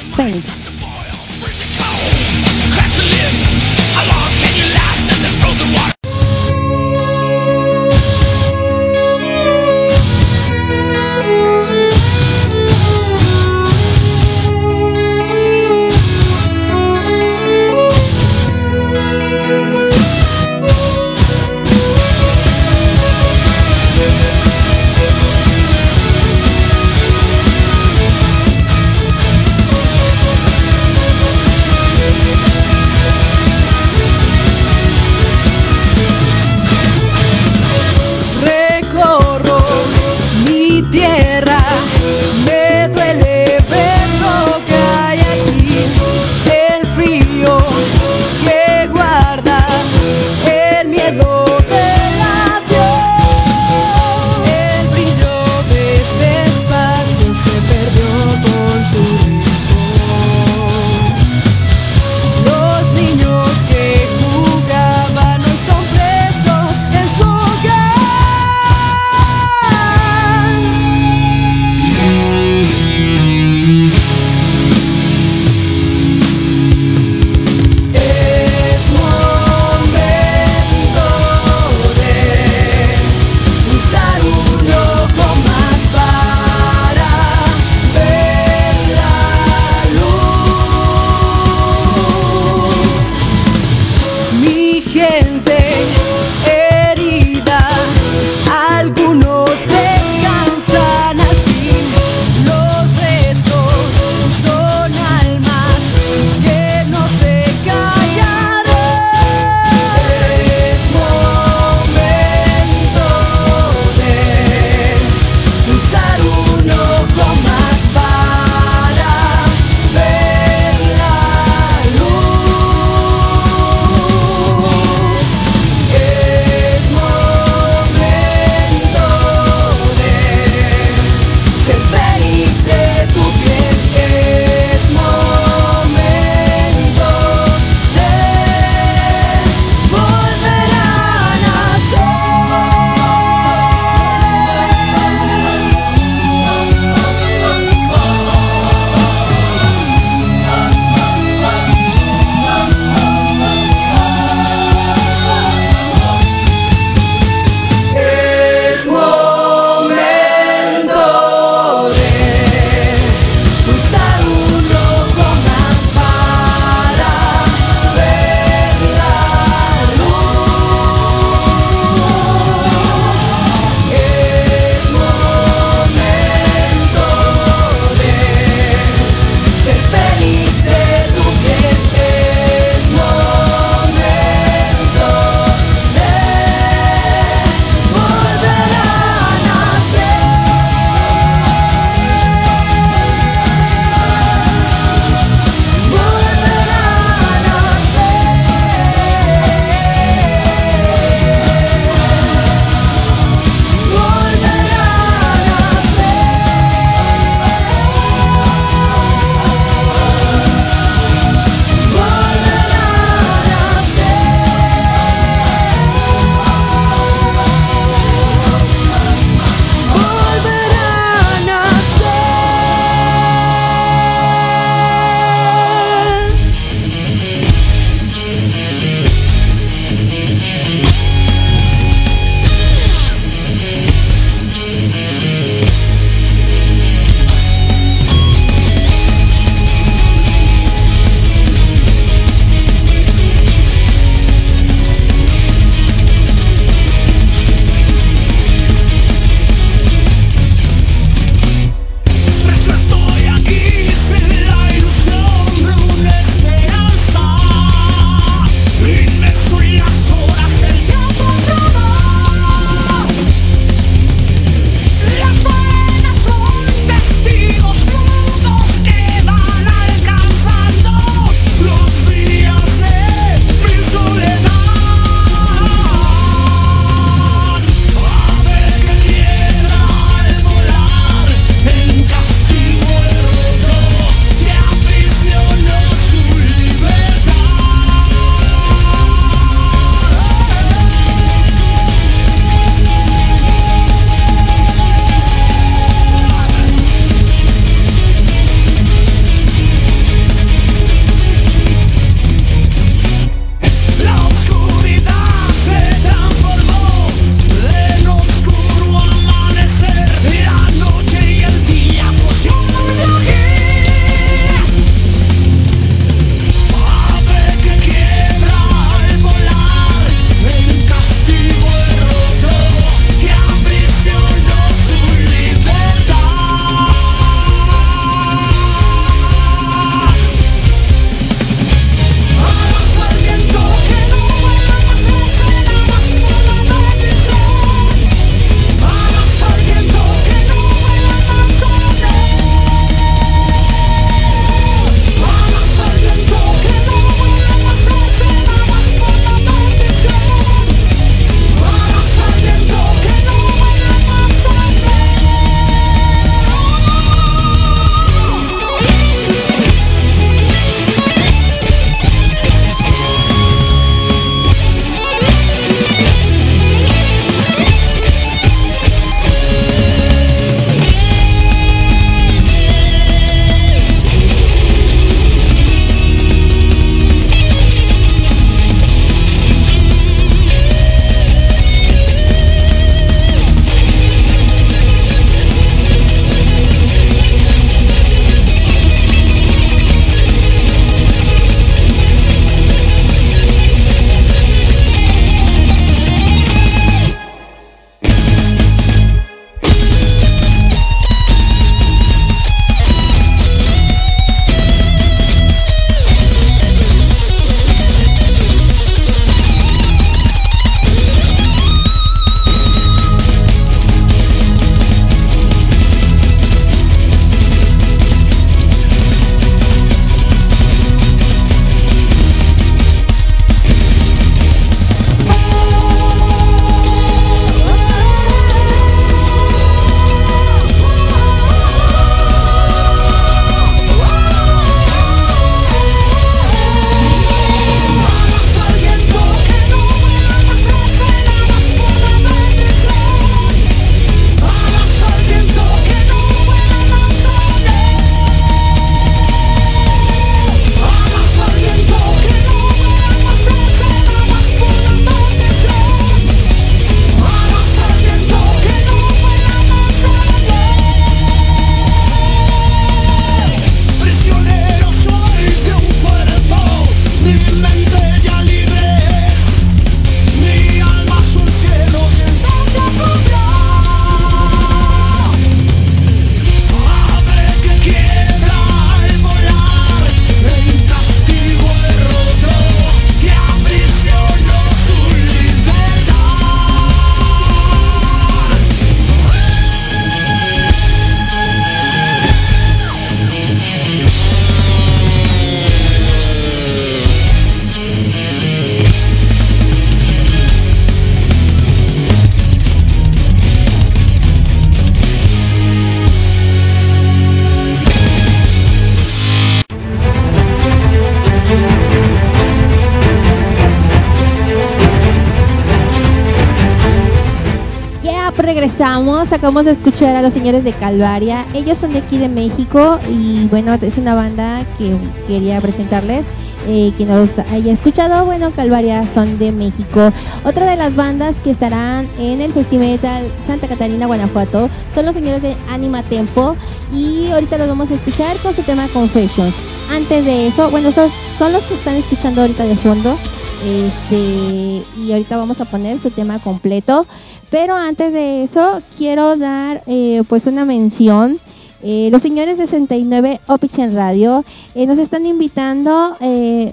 acabamos de escuchar a los señores de Calvaria. Ellos son de aquí de México y bueno, es una banda que quería presentarles. Eh, quien no los haya escuchado, bueno, Calvaria son de México. Otra de las bandas que estarán en el Festival Santa Catarina, Guanajuato, son los señores de Anima Tempo y ahorita los vamos a escuchar con su tema Confessions. Antes de eso, bueno, son los que están escuchando ahorita de fondo. Este, y ahorita vamos a poner su tema completo. Pero antes de eso, quiero dar eh, pues una mención. Eh, los señores de 69 Opichen Radio eh, nos están invitando,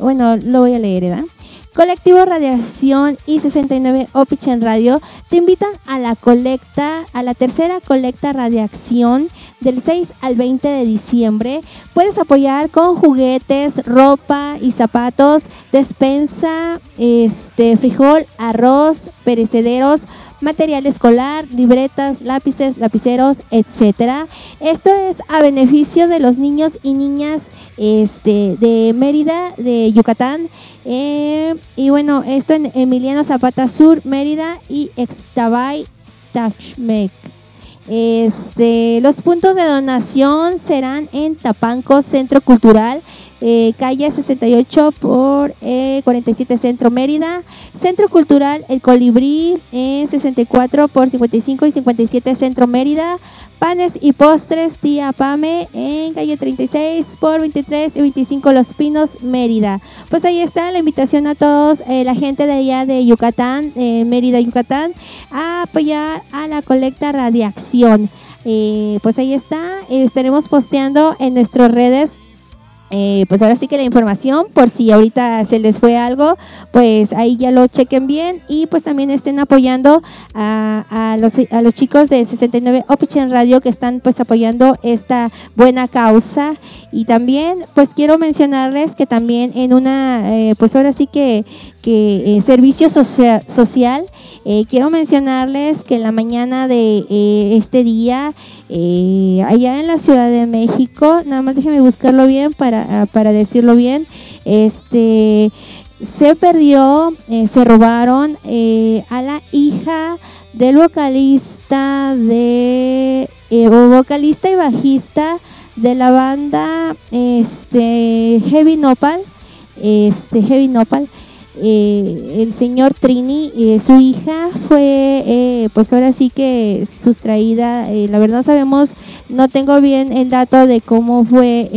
bueno, lo voy a leer, ¿verdad? Colectivo Radiación y 69 Opichen Radio te invitan a la colecta, a la tercera colecta Radiación del 6 al 20 de diciembre. Puedes apoyar con juguetes, ropa y zapatos, despensa, este, frijol, arroz, perecederos, material escolar, libretas, lápices, lapiceros, etcétera. Esto es a beneficio de los niños y niñas este, de Mérida, de Yucatán. Eh, y bueno, esto en Emiliano Zapata Sur, Mérida y Extabay, Tachmec. Este, los puntos de donación serán en Tapanco Centro Cultural, eh, calle 68 por 47 eh, Centro Mérida, Centro Cultural El Colibrí en 64 por 55 y 57 Centro Mérida, Panes y postres Tía Pame en calle 36 por 23 y 25 Los Pinos, Mérida. Pues ahí está la invitación a todos, eh, la gente de allá de Yucatán, Mérida, Yucatán, a apoyar a la colecta Radiación. pues ahí está, estaremos posteando en nuestras redes eh, pues ahora sí que la información, por si ahorita se les fue algo, pues ahí ya lo chequen bien. Y pues también estén apoyando a, los, a los chicos de 69 Opichen Radio que están pues apoyando esta buena causa. Y también pues quiero mencionarles que también en una, eh, pues ahora sí que, que eh, servicio social eh, quiero mencionarles que en la mañana de eh, este día, eh, allá en la Ciudad de México, nada más déjenme buscarlo bien para, ah, para decirlo bien, este se perdió, se robaron a la hija del vocalista de vocalista y bajista de la banda este Heavy Nopal, este Heavy Nopal eh, el señor Trini, eh, su hija fue, eh, pues ahora sí que sustraída, la verdad sabemos, no tengo bien el dato de cómo fue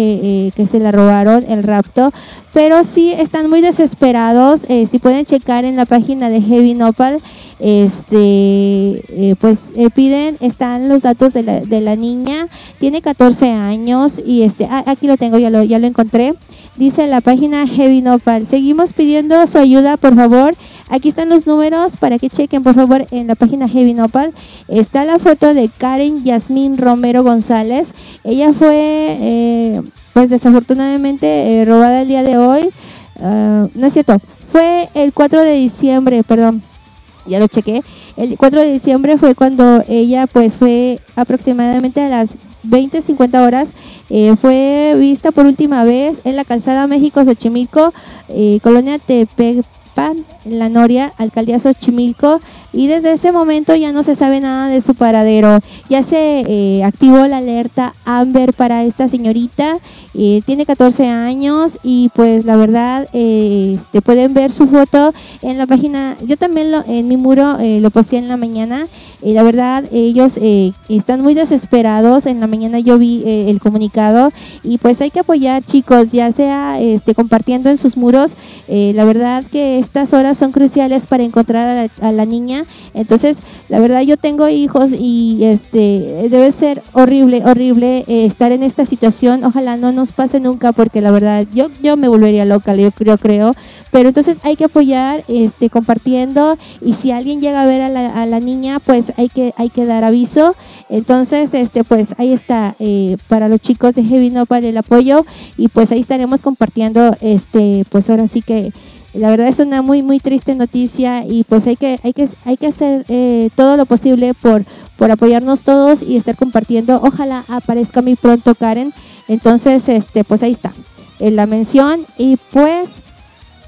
que se la robaron el rapto, pero sí están muy desesperados, si pueden checar en la página de Heavy Nopal, este pues piden están los datos de la, de la niña tiene 14 años y este ah, aquí lo tengo ya lo ya lo encontré dice la página Heavy Nopal. Seguimos pidiendo su ayuda, por favor. Aquí están los números para que chequen, por favor, en la página Heavy Nopal. Está la foto de Karen Yasmín Romero González. Ella fue, eh, pues desafortunadamente, eh, robada el día de hoy. Ah, no es cierto, fue el 4 de diciembre, perdón, ya lo chequé. El 4 de diciembre fue cuando ella, pues, fue aproximadamente a las 20, 50 horas eh, fue vista por última vez en la calzada México-Xochimilco, eh, colonia Tepepan, La Noria, alcaldía Xochimilco, y desde ese momento ya no se sabe nada de su paradero. Ya se eh, activó la alerta Amber para esta señorita, tiene 14 años y pues la verdad eh, te pueden ver su foto en la página, yo también lo, en mi muro lo posté en la mañana la verdad, ellos eh, están muy desesperados. En la mañana yo vi eh, el comunicado y pues hay que apoyar, chicos, ya sea este, compartiendo en sus muros. Eh, la verdad que estas horas son cruciales para encontrar a la, niña. Entonces, la verdad, yo tengo hijos y este debe ser horrible, horrible estar en esta situación. Ojalá no nos pase nunca porque la verdad yo yo me volvería loca, yo creo, creo. Pero entonces hay que apoyar, este, compartiendo y si alguien llega a ver a la, a la niña, pues hay que, hay que dar aviso. Entonces, este, pues ahí está eh, para los chicos de Heavy Nopal el apoyo y pues ahí estaremos compartiendo, este, pues ahora sí que la verdad es una muy muy triste noticia y pues hay que hay que hay que hacer eh, todo lo posible por por apoyarnos todos y estar compartiendo. Ojalá aparezca muy pronto Karen. Entonces, este, pues ahí está en la mención y pues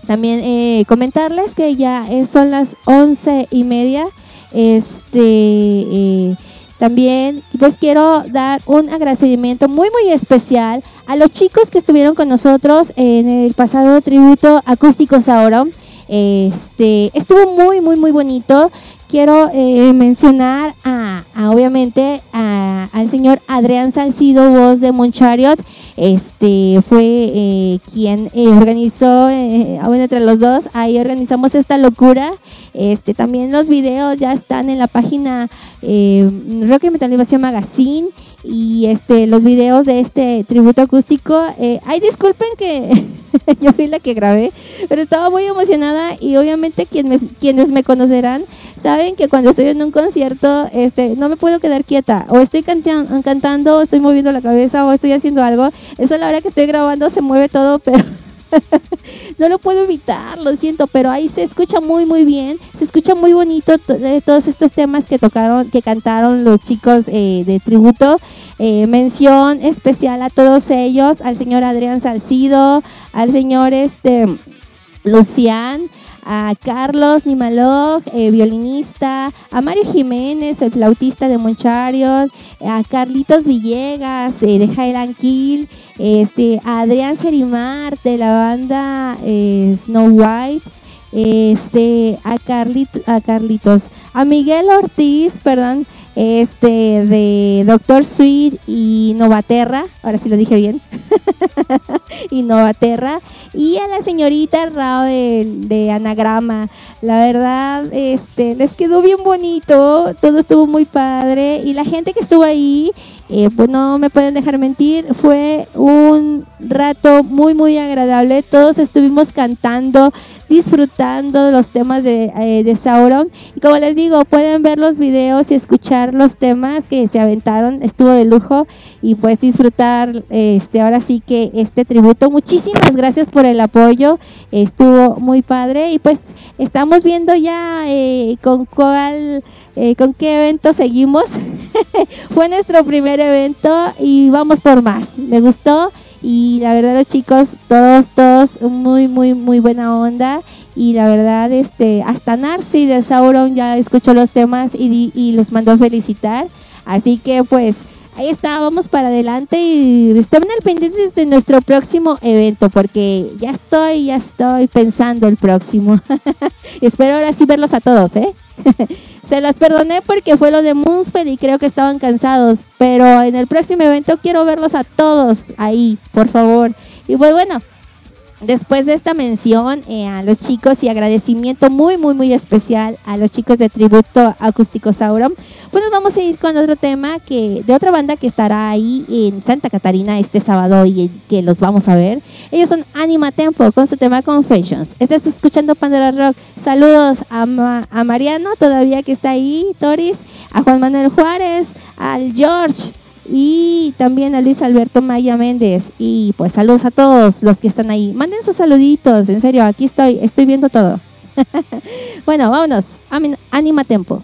también eh, comentarles que ya son las once y media. Este, eh, también les quiero dar un agradecimiento muy muy especial a los chicos que estuvieron con nosotros en el pasado tributo acústico Sauron. Este, estuvo muy muy muy bonito. Quiero eh, mencionar a, obviamente al señor Adrián Salcido, voz de Monchariot. Este fue eh, quien eh, organizó, bueno, entre los dos, ahí organizamos esta locura este, también los videos ya están en la página Rock y Metal Magazine y este los videos de este tributo acústico. Eh, ay, disculpen que yo fui la que grabé, pero estaba muy emocionada y obviamente quienes me, quienes me conocerán saben que cuando estoy en un concierto este no me puedo quedar quieta o estoy cantando, o estoy moviendo la cabeza o estoy haciendo algo. Eso a la hora que estoy grabando se mueve todo, pero no lo puedo evitar, lo siento, pero ahí se escucha muy muy bien, se escucha muy bonito eh, todos estos temas que tocaron, que cantaron los chicos eh, de tributo. Eh, mención especial a todos ellos, al señor Adrián Salcido, al señor este Lucián, a Carlos Nimalov, violinista, a Mario Jiménez, el flautista de Moncharios, a Carlitos Villegas de Highland Kill, este, Adrián Serimar de la banda eh, Snow White, este, a, a Carlitos, a Miguel Ortiz, perdón, este, de Doctor Sweet y Novaterra, ahora sí lo dije bien, y Novaterra, y a la señorita Rao de, Anagrama. La verdad, este, les quedó bien bonito, todo estuvo muy padre, y la gente que estuvo ahí, eh, pues no me pueden dejar mentir, fue un rato muy muy agradable, todos estuvimos cantando, disfrutando los temas de, eh, de Sauron, y como les digo, pueden ver los videos y escuchar los temas que se aventaron, estuvo de lujo, y pues disfrutar este ahora sí que este tributo. Muchísimas gracias por el apoyo, estuvo muy padre, y pues estamos viendo ya eh, con cuál eh, ¿Con qué evento seguimos? Fue nuestro primer evento y vamos por más. Me gustó y la verdad los chicos, todos, todos muy, muy, muy buena onda. Y la verdad, este, hasta Narcy de Sauron ya escuchó los temas y, y los mandó a felicitar. Así que pues ahí está, vamos para adelante y estén al pendiente de nuestro próximo evento porque ya estoy, ya estoy pensando el próximo. Espero ahora sí verlos a todos, ¿eh? Se las perdoné porque fue lo de Moonspell y creo que estaban cansados. Pero en el próximo evento quiero verlos a todos ahí, por favor. Y pues bueno, después de esta mención eh, a los chicos y agradecimiento muy, muy, muy especial a los chicos de Tributo Acústico Sauron, pues nos vamos a ir con otro tema que de otra banda que estará ahí en Santa Catarina este sábado y que los vamos a ver. Ellos son Anima Tempo con su tema Confessions. Estás escuchando Pandora Rock. Saludos a, Mariano, todavía que está ahí, Toris, a Juan Manuel Juárez, al George y también a Luis Alberto Maya Méndez. Y pues saludos a todos los que están ahí. Manden sus saluditos, en serio, aquí estoy, estoy viendo todo. bueno, vámonos. Anima Tempo.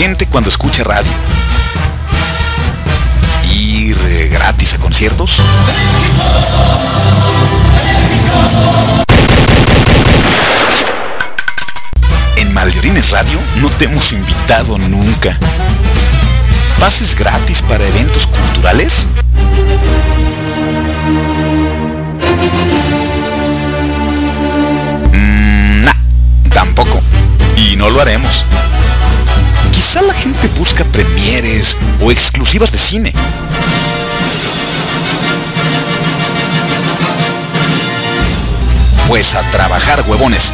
Gente cuando escucha radio? ¿Ir eh, gratis a conciertos? En Maldiorines Radio no te hemos invitado nunca. ¿Pases gratis para eventos A trabajar, huevones.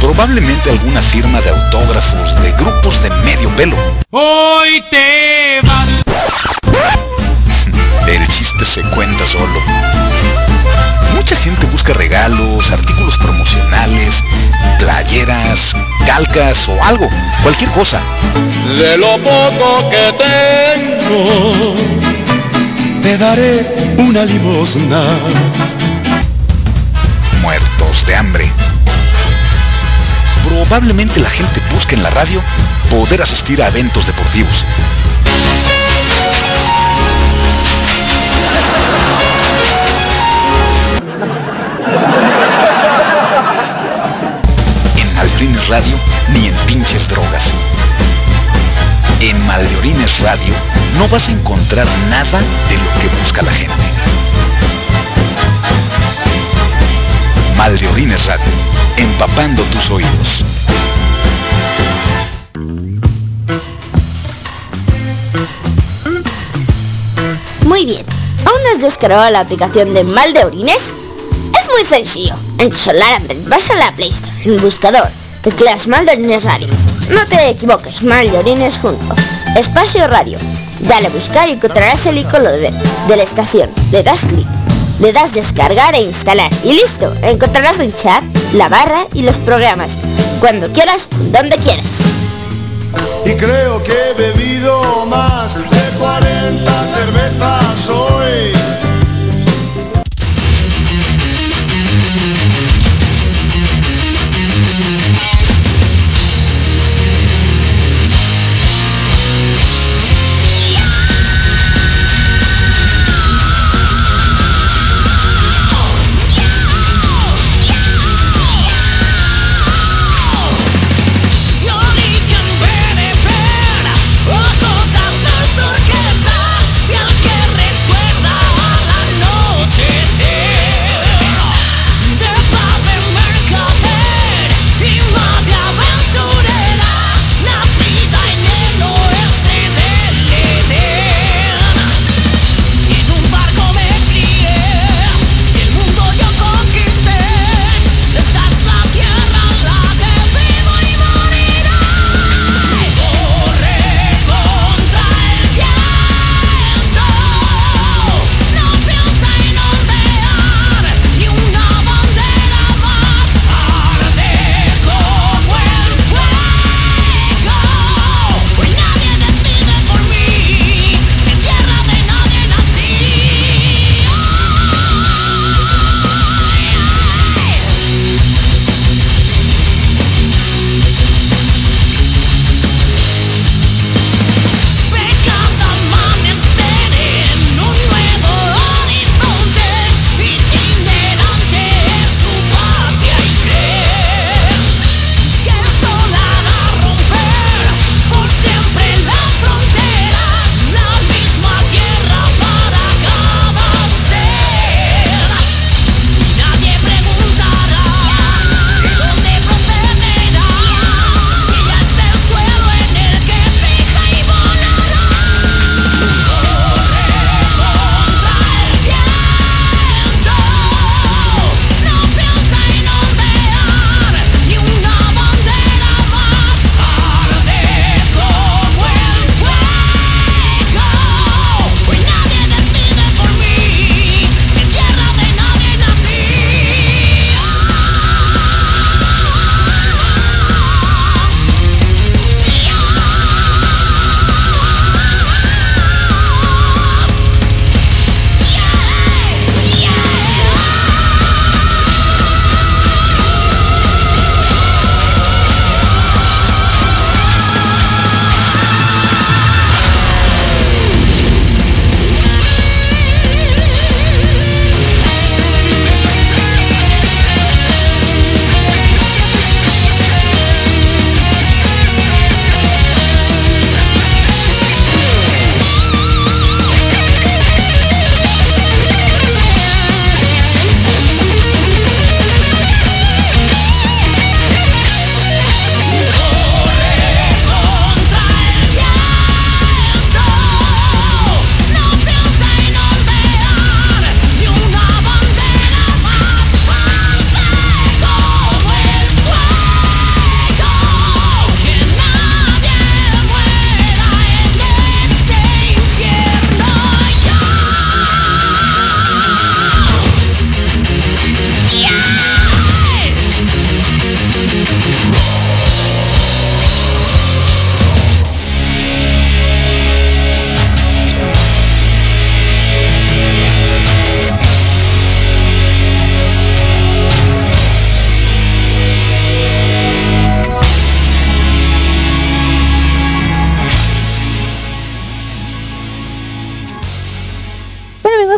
Probablemente alguna firma de autógrafos de grupos de medio pelo. Hoy te vas. El chiste se cuenta solo. Mucha gente busca regalos, artículos promocionales, playeras, calcas o algo, cualquier cosa. De lo poco que tengo, te daré una limosna. De hambre. Probablemente la gente busca en la radio poder asistir a eventos deportivos. En Maldiorines Radio ni en pinches drogas. En Maldiorines Radio no vas a encontrar nada de lo que busca la gente. Descargado la aplicación de Mal de Orines? Es muy sencillo. En tu celular vas a la Play Store, en el buscador, tecleas Mal de Orines Radio. No te equivoques, Mal de Orines juntos. Espacio Radio. Dale a buscar y encontrarás el icono de, de la estación. Le das clic. Le das descargar e instalar. Y listo. Encontrarás un chat, la barra y los programas. Cuando quieras, donde quieras. Y creo que he bebido más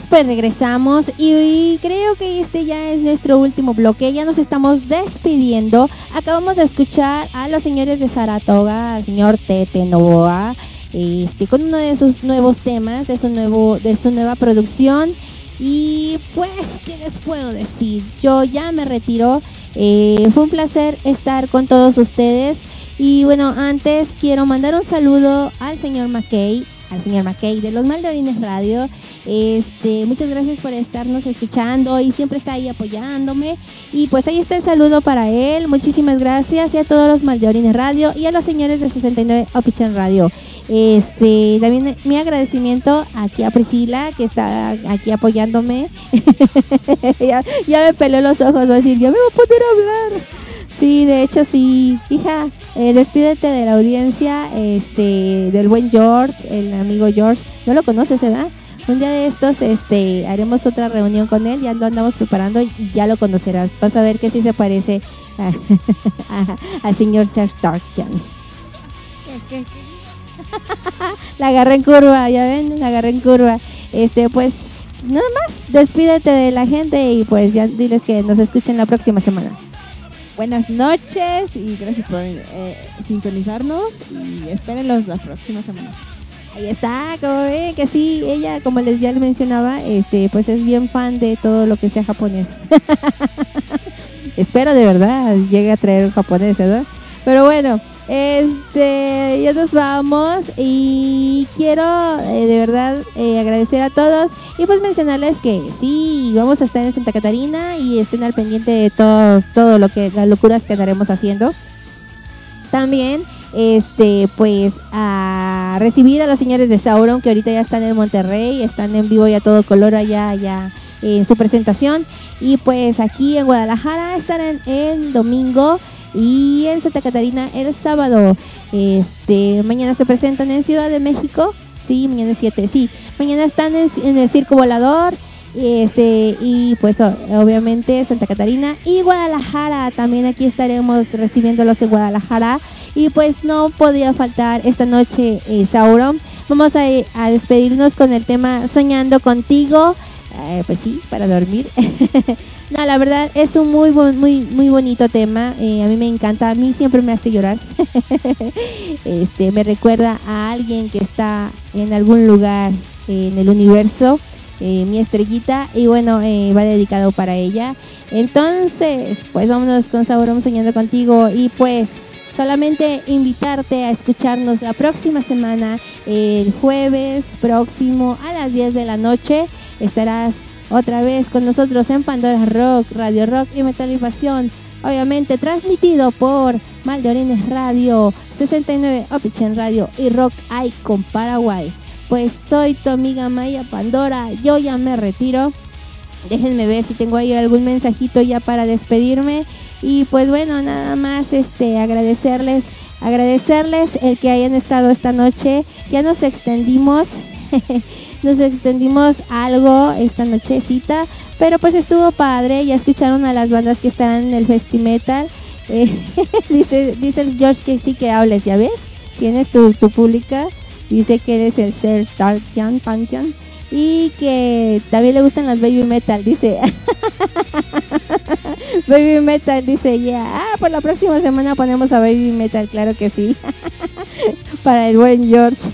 pues regresamos y, creo que este ya es nuestro último bloque. Ya nos estamos despidiendo. Acabamos de escuchar a los señores de Saratoga, al señor Tete Novoa, este, con uno de sus nuevos temas, de su, nuevo, de su nueva producción. Y pues, ¿qué les puedo decir? Yo ya me retiro. Eh, fue un placer estar con todos ustedes. Y bueno, antes quiero mandar un saludo al señor McKay, al señor McKay de los Maldorines Radio. Este, muchas gracias por estarnos escuchando y siempre está ahí apoyándome. Y pues ahí está el saludo para él. Muchísimas gracias y a todos los Maldorines Radio y a los señores de 69 Option Radio. Este, también mi agradecimiento aquí a Priscila que está aquí apoyándome. ya, me peló los ojos, va a decir, ya me voy a poder hablar. Sí, de hecho sí, hija, eh, despídete de la audiencia, este, del buen George, el amigo George. No lo conoces, ¿verdad? Un día de estos, este, haremos otra reunión con él, ya lo andamos preparando y ya lo conocerás. Vas a ver que sí se parece al señor Serge Tarkian. la agarré en curva, ya ven, la agarré en curva. Este, pues, nada más, despídete de la gente y pues ya diles que nos escuchen la próxima semana. Buenas noches y gracias por eh, sintonizarnos y espérenlos la próxima semana. Ahí está, como ven que sí, ella, como les ya les mencionaba, este, pues es bien fan de todo lo que sea japonés. Espero de verdad llegue a traer japonés, ¿verdad? Pero bueno, este, ya nos vamos y quiero eh, de verdad eh, agradecer a todos y pues mencionarles que sí, vamos a estar en Santa Catarina y estén al pendiente de todos, todo lo que, las locuras que andaremos haciendo. También, este, pues a recibir a los señores de Sauron que ahorita ya están en Monterrey, están en vivo y a todo color allá, allá en su presentación. Y pues aquí en Guadalajara estarán el domingo y en Santa Catarina el sábado. Este, mañana se presentan en Ciudad de México. Sí, mañana es 7, sí. Mañana están en, el Circo Volador. Este, y pues obviamente Santa Catarina y Guadalajara. También aquí estaremos recibiéndolos en Guadalajara. Y pues no podía faltar esta noche eh, Sauron. Vamos a, a despedirnos con el tema Soñando contigo. Eh, pues sí, para dormir. no, la verdad es un muy muy muy bonito tema. Eh, a mí me encanta, a mí siempre me hace llorar. este, me recuerda a alguien que está en algún lugar en el universo, eh, mi estrellita, y bueno, va dedicado para ella. Entonces, pues vámonos con Sauron soñando contigo y pues solamente invitarte a escucharnos la próxima semana, el jueves próximo a las 10 de la noche estarás otra vez con nosotros en Pandora Rock, Radio Rock y Metalización. Obviamente transmitido por Maldorines Radio, 69 Opichen Radio y Rock Icon Paraguay. Pues soy tu amiga Maya Pandora, yo ya me retiro. Déjenme ver si tengo ahí algún mensajito ya para despedirme. Y pues bueno, nada más este agradecerles, agradecerles el que hayan estado esta noche. Ya nos extendimos. nos extendimos algo esta nochecita, pero pues estuvo padre, ya escucharon a las bandas que están en el Festimetal. Eh, dice, George que sí que hables, ¿ya ves? Tienes tu, tu pública, dice que eres el Sir Tarkian y que también le gustan las baby metal, dice. baby metal, dice, ya. Ah, por la próxima semana ponemos a baby metal, claro que sí. Para el buen George.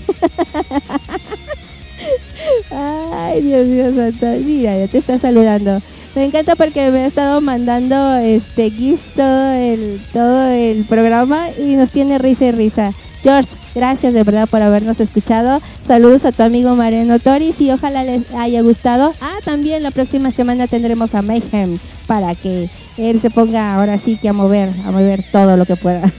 Ay, Dios mío santo. Mira, ya te está saludando. Me encanta porque me ha estado mandando este GIF todo el, todo el programa y nos tiene risa y risa. George, gracias de verdad por habernos escuchado. Saludos a tu amigo Mariano Toris y ojalá les haya gustado. Ah, también la próxima semana tendremos a Mayhem para que él se ponga ahora sí que a mover, a mover todo lo que pueda.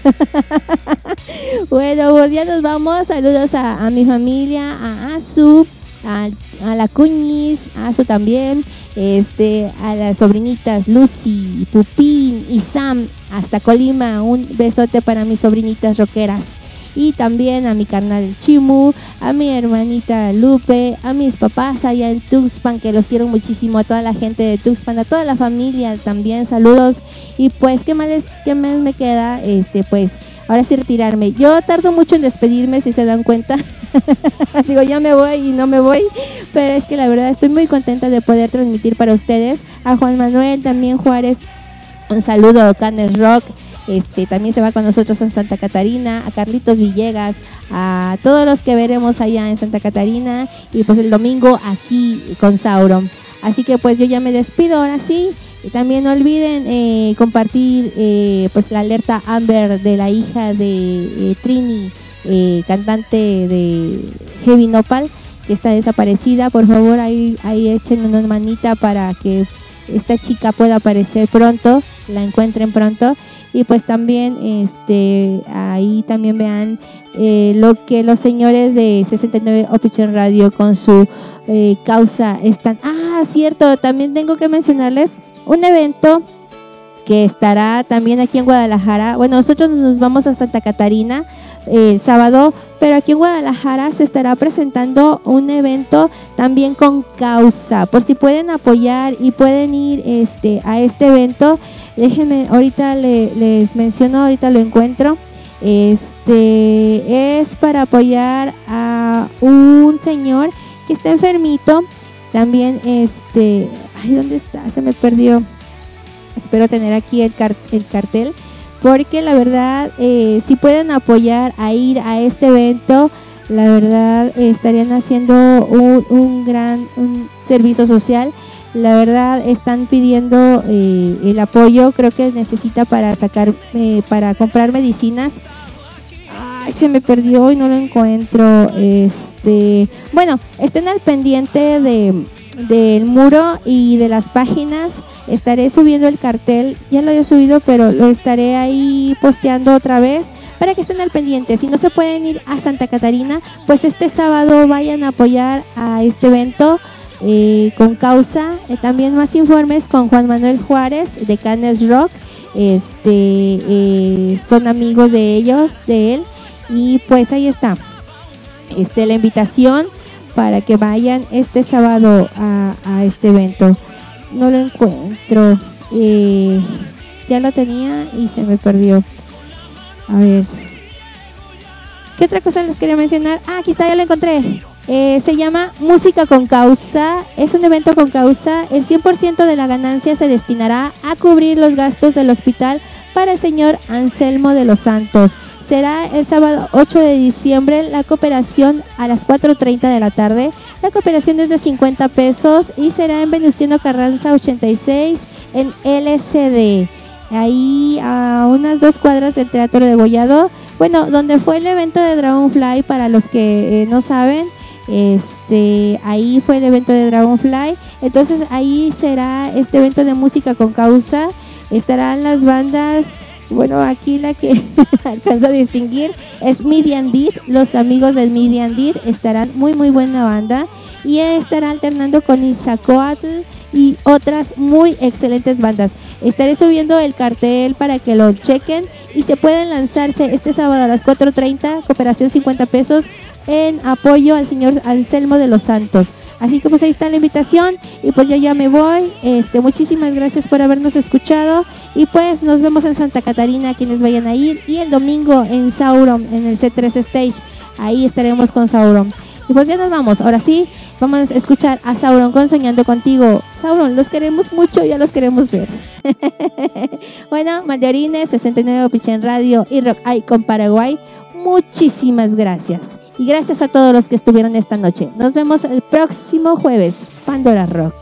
bueno, pues ya nos vamos. Saludos a, a mi familia, a Azu, a, la Cuñiz, a su también, este, a las sobrinitas Lucy, Pupín y Sam, hasta Colima, un besote para mis sobrinitas roqueras. Y también a mi carnal Chimu, a mi hermanita Lupe, a mis papás allá en Tuxpan, que los quiero muchísimo, a toda la gente de Tuxpan, a toda la familia también, saludos. Y pues, ¿qué más, qué más me queda? Este, pues, ahora sí retirarme. Yo tardo mucho en despedirme, si se dan cuenta. Digo, ya me voy y no me voy, pero es que la verdad estoy muy contenta de poder transmitir para ustedes. A Juan Manuel también Juárez, un saludo a Canes Rock. Este, también se va con nosotros en Santa Catarina, a Carlitos Villegas, a todos los que veremos allá en Santa Catarina y pues el domingo aquí con Sauron. Así que pues yo ya me despido ahora sí. También no olviden eh, compartir eh, pues la alerta Amber de la hija de eh, Trini, eh, cantante de Heavy Nopal, que está desaparecida. Por favor, ahí, ahí echen una manita para que esta chica pueda aparecer pronto, la encuentren pronto. Y pues también este ahí también vean eh, lo que los señores de 69 Official Radio con su eh, causa están. Ah, cierto, también tengo que mencionarles un evento que estará también aquí en Guadalajara. Bueno, nosotros nos vamos a Santa Catarina eh, el sábado, pero aquí en Guadalajara se estará presentando un evento también con causa. Por si pueden apoyar y pueden ir este a este evento, déjenme ahorita le- les menciono, ahorita lo encuentro. Este es para apoyar a un señor que está enfermito. También este, ay, ¿dónde está? Se me perdió. Espero tener aquí el, car- el cartel porque la verdad eh, si pueden apoyar a ir a este evento la verdad estarían haciendo un, gran servicio social la verdad están pidiendo eh, el apoyo creo que necesita para sacar eh, para comprar medicinas Ay, se me perdió y no lo encuentro. Este, bueno, estén al pendiente de del muro y de las páginas. Estaré subiendo el cartel, ya lo he subido, pero lo estaré ahí posteando otra vez para que estén al pendiente. Si no se pueden ir a Santa Catarina, pues este sábado vayan a apoyar a este evento eh, con causa. Eh, también más informes con Juan Manuel Juárez de Canels Rock. Este, eh, son amigos de ellos, de él. Y pues ahí está. Este, la invitación para que vayan este sábado a, este evento. No lo encuentro. Eh, ya lo tenía y se me perdió. A ver. ¿Qué otra cosa les quería mencionar? Ah, aquí está, ya lo encontré. Eh, se llama Música con Causa. Es un evento con causa. El 100% de la ganancia se destinará a cubrir los gastos del hospital para el señor Anselmo de los Santos. Será el sábado 8 de diciembre la cooperación a las 4.30 de la tarde. La cooperación es de 50 pesos y será en Venustiano Carranza 86 en LCD. Ahí a unas dos cuadras del Teatro de Gollado. Bueno, donde fue el evento de Dragonfly, para los que eh, no saben, este, ahí fue el evento de Dragonfly. Entonces ahí será este evento de música con causa. Estarán las bandas bueno, aquí la que alcanzo a distinguir es Midian Deed. Los amigos del Midian Deed estarán muy, muy buena banda. Y estará alternando con Izacoatl y otras muy excelentes bandas. Estaré subiendo el cartel para que lo chequen y se pueden lanzarse este sábado a las 4.30, cooperación 50 pesos, en apoyo al señor Anselmo de los Santos. Así que pues ahí está la invitación y pues ya ya me voy. Este, muchísimas gracias por habernos escuchado y pues nos vemos en Santa Catarina quienes vayan a ir y el domingo en Sauron en el C3 Stage. Ahí estaremos con Sauron. Y pues ya nos vamos. Ahora sí, vamos a escuchar a Sauron con Soñando contigo. Sauron, los queremos mucho, ya los queremos ver. bueno, Mandarines 69 Pichen Radio y Rock Icon Paraguay. Muchísimas gracias. Y gracias a todos los que estuvieron esta noche. Nos vemos el próximo jueves. Pandora Rock.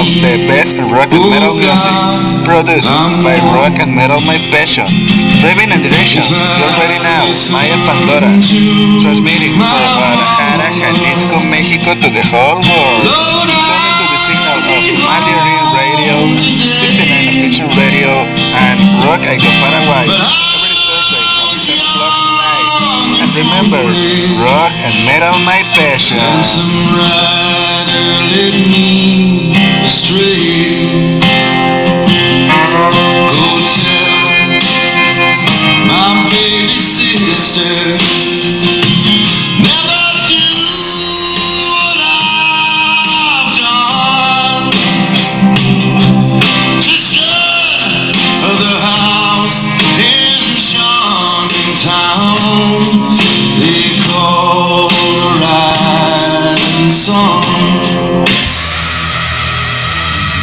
Of the best rock and metal music, produced by Rock and Metal My Passion. Driving and direction, you already know, Maya Pandora, transmitting from Guadalajara, Jalisco, Mexico to the whole world. Tune into the signal of Mandarin Radio, 69 Affliction Radio, and Rock Echo Paraguay. Every Thursday from 10 o'clock tonight. And remember, rock and metal my passion guided me straight.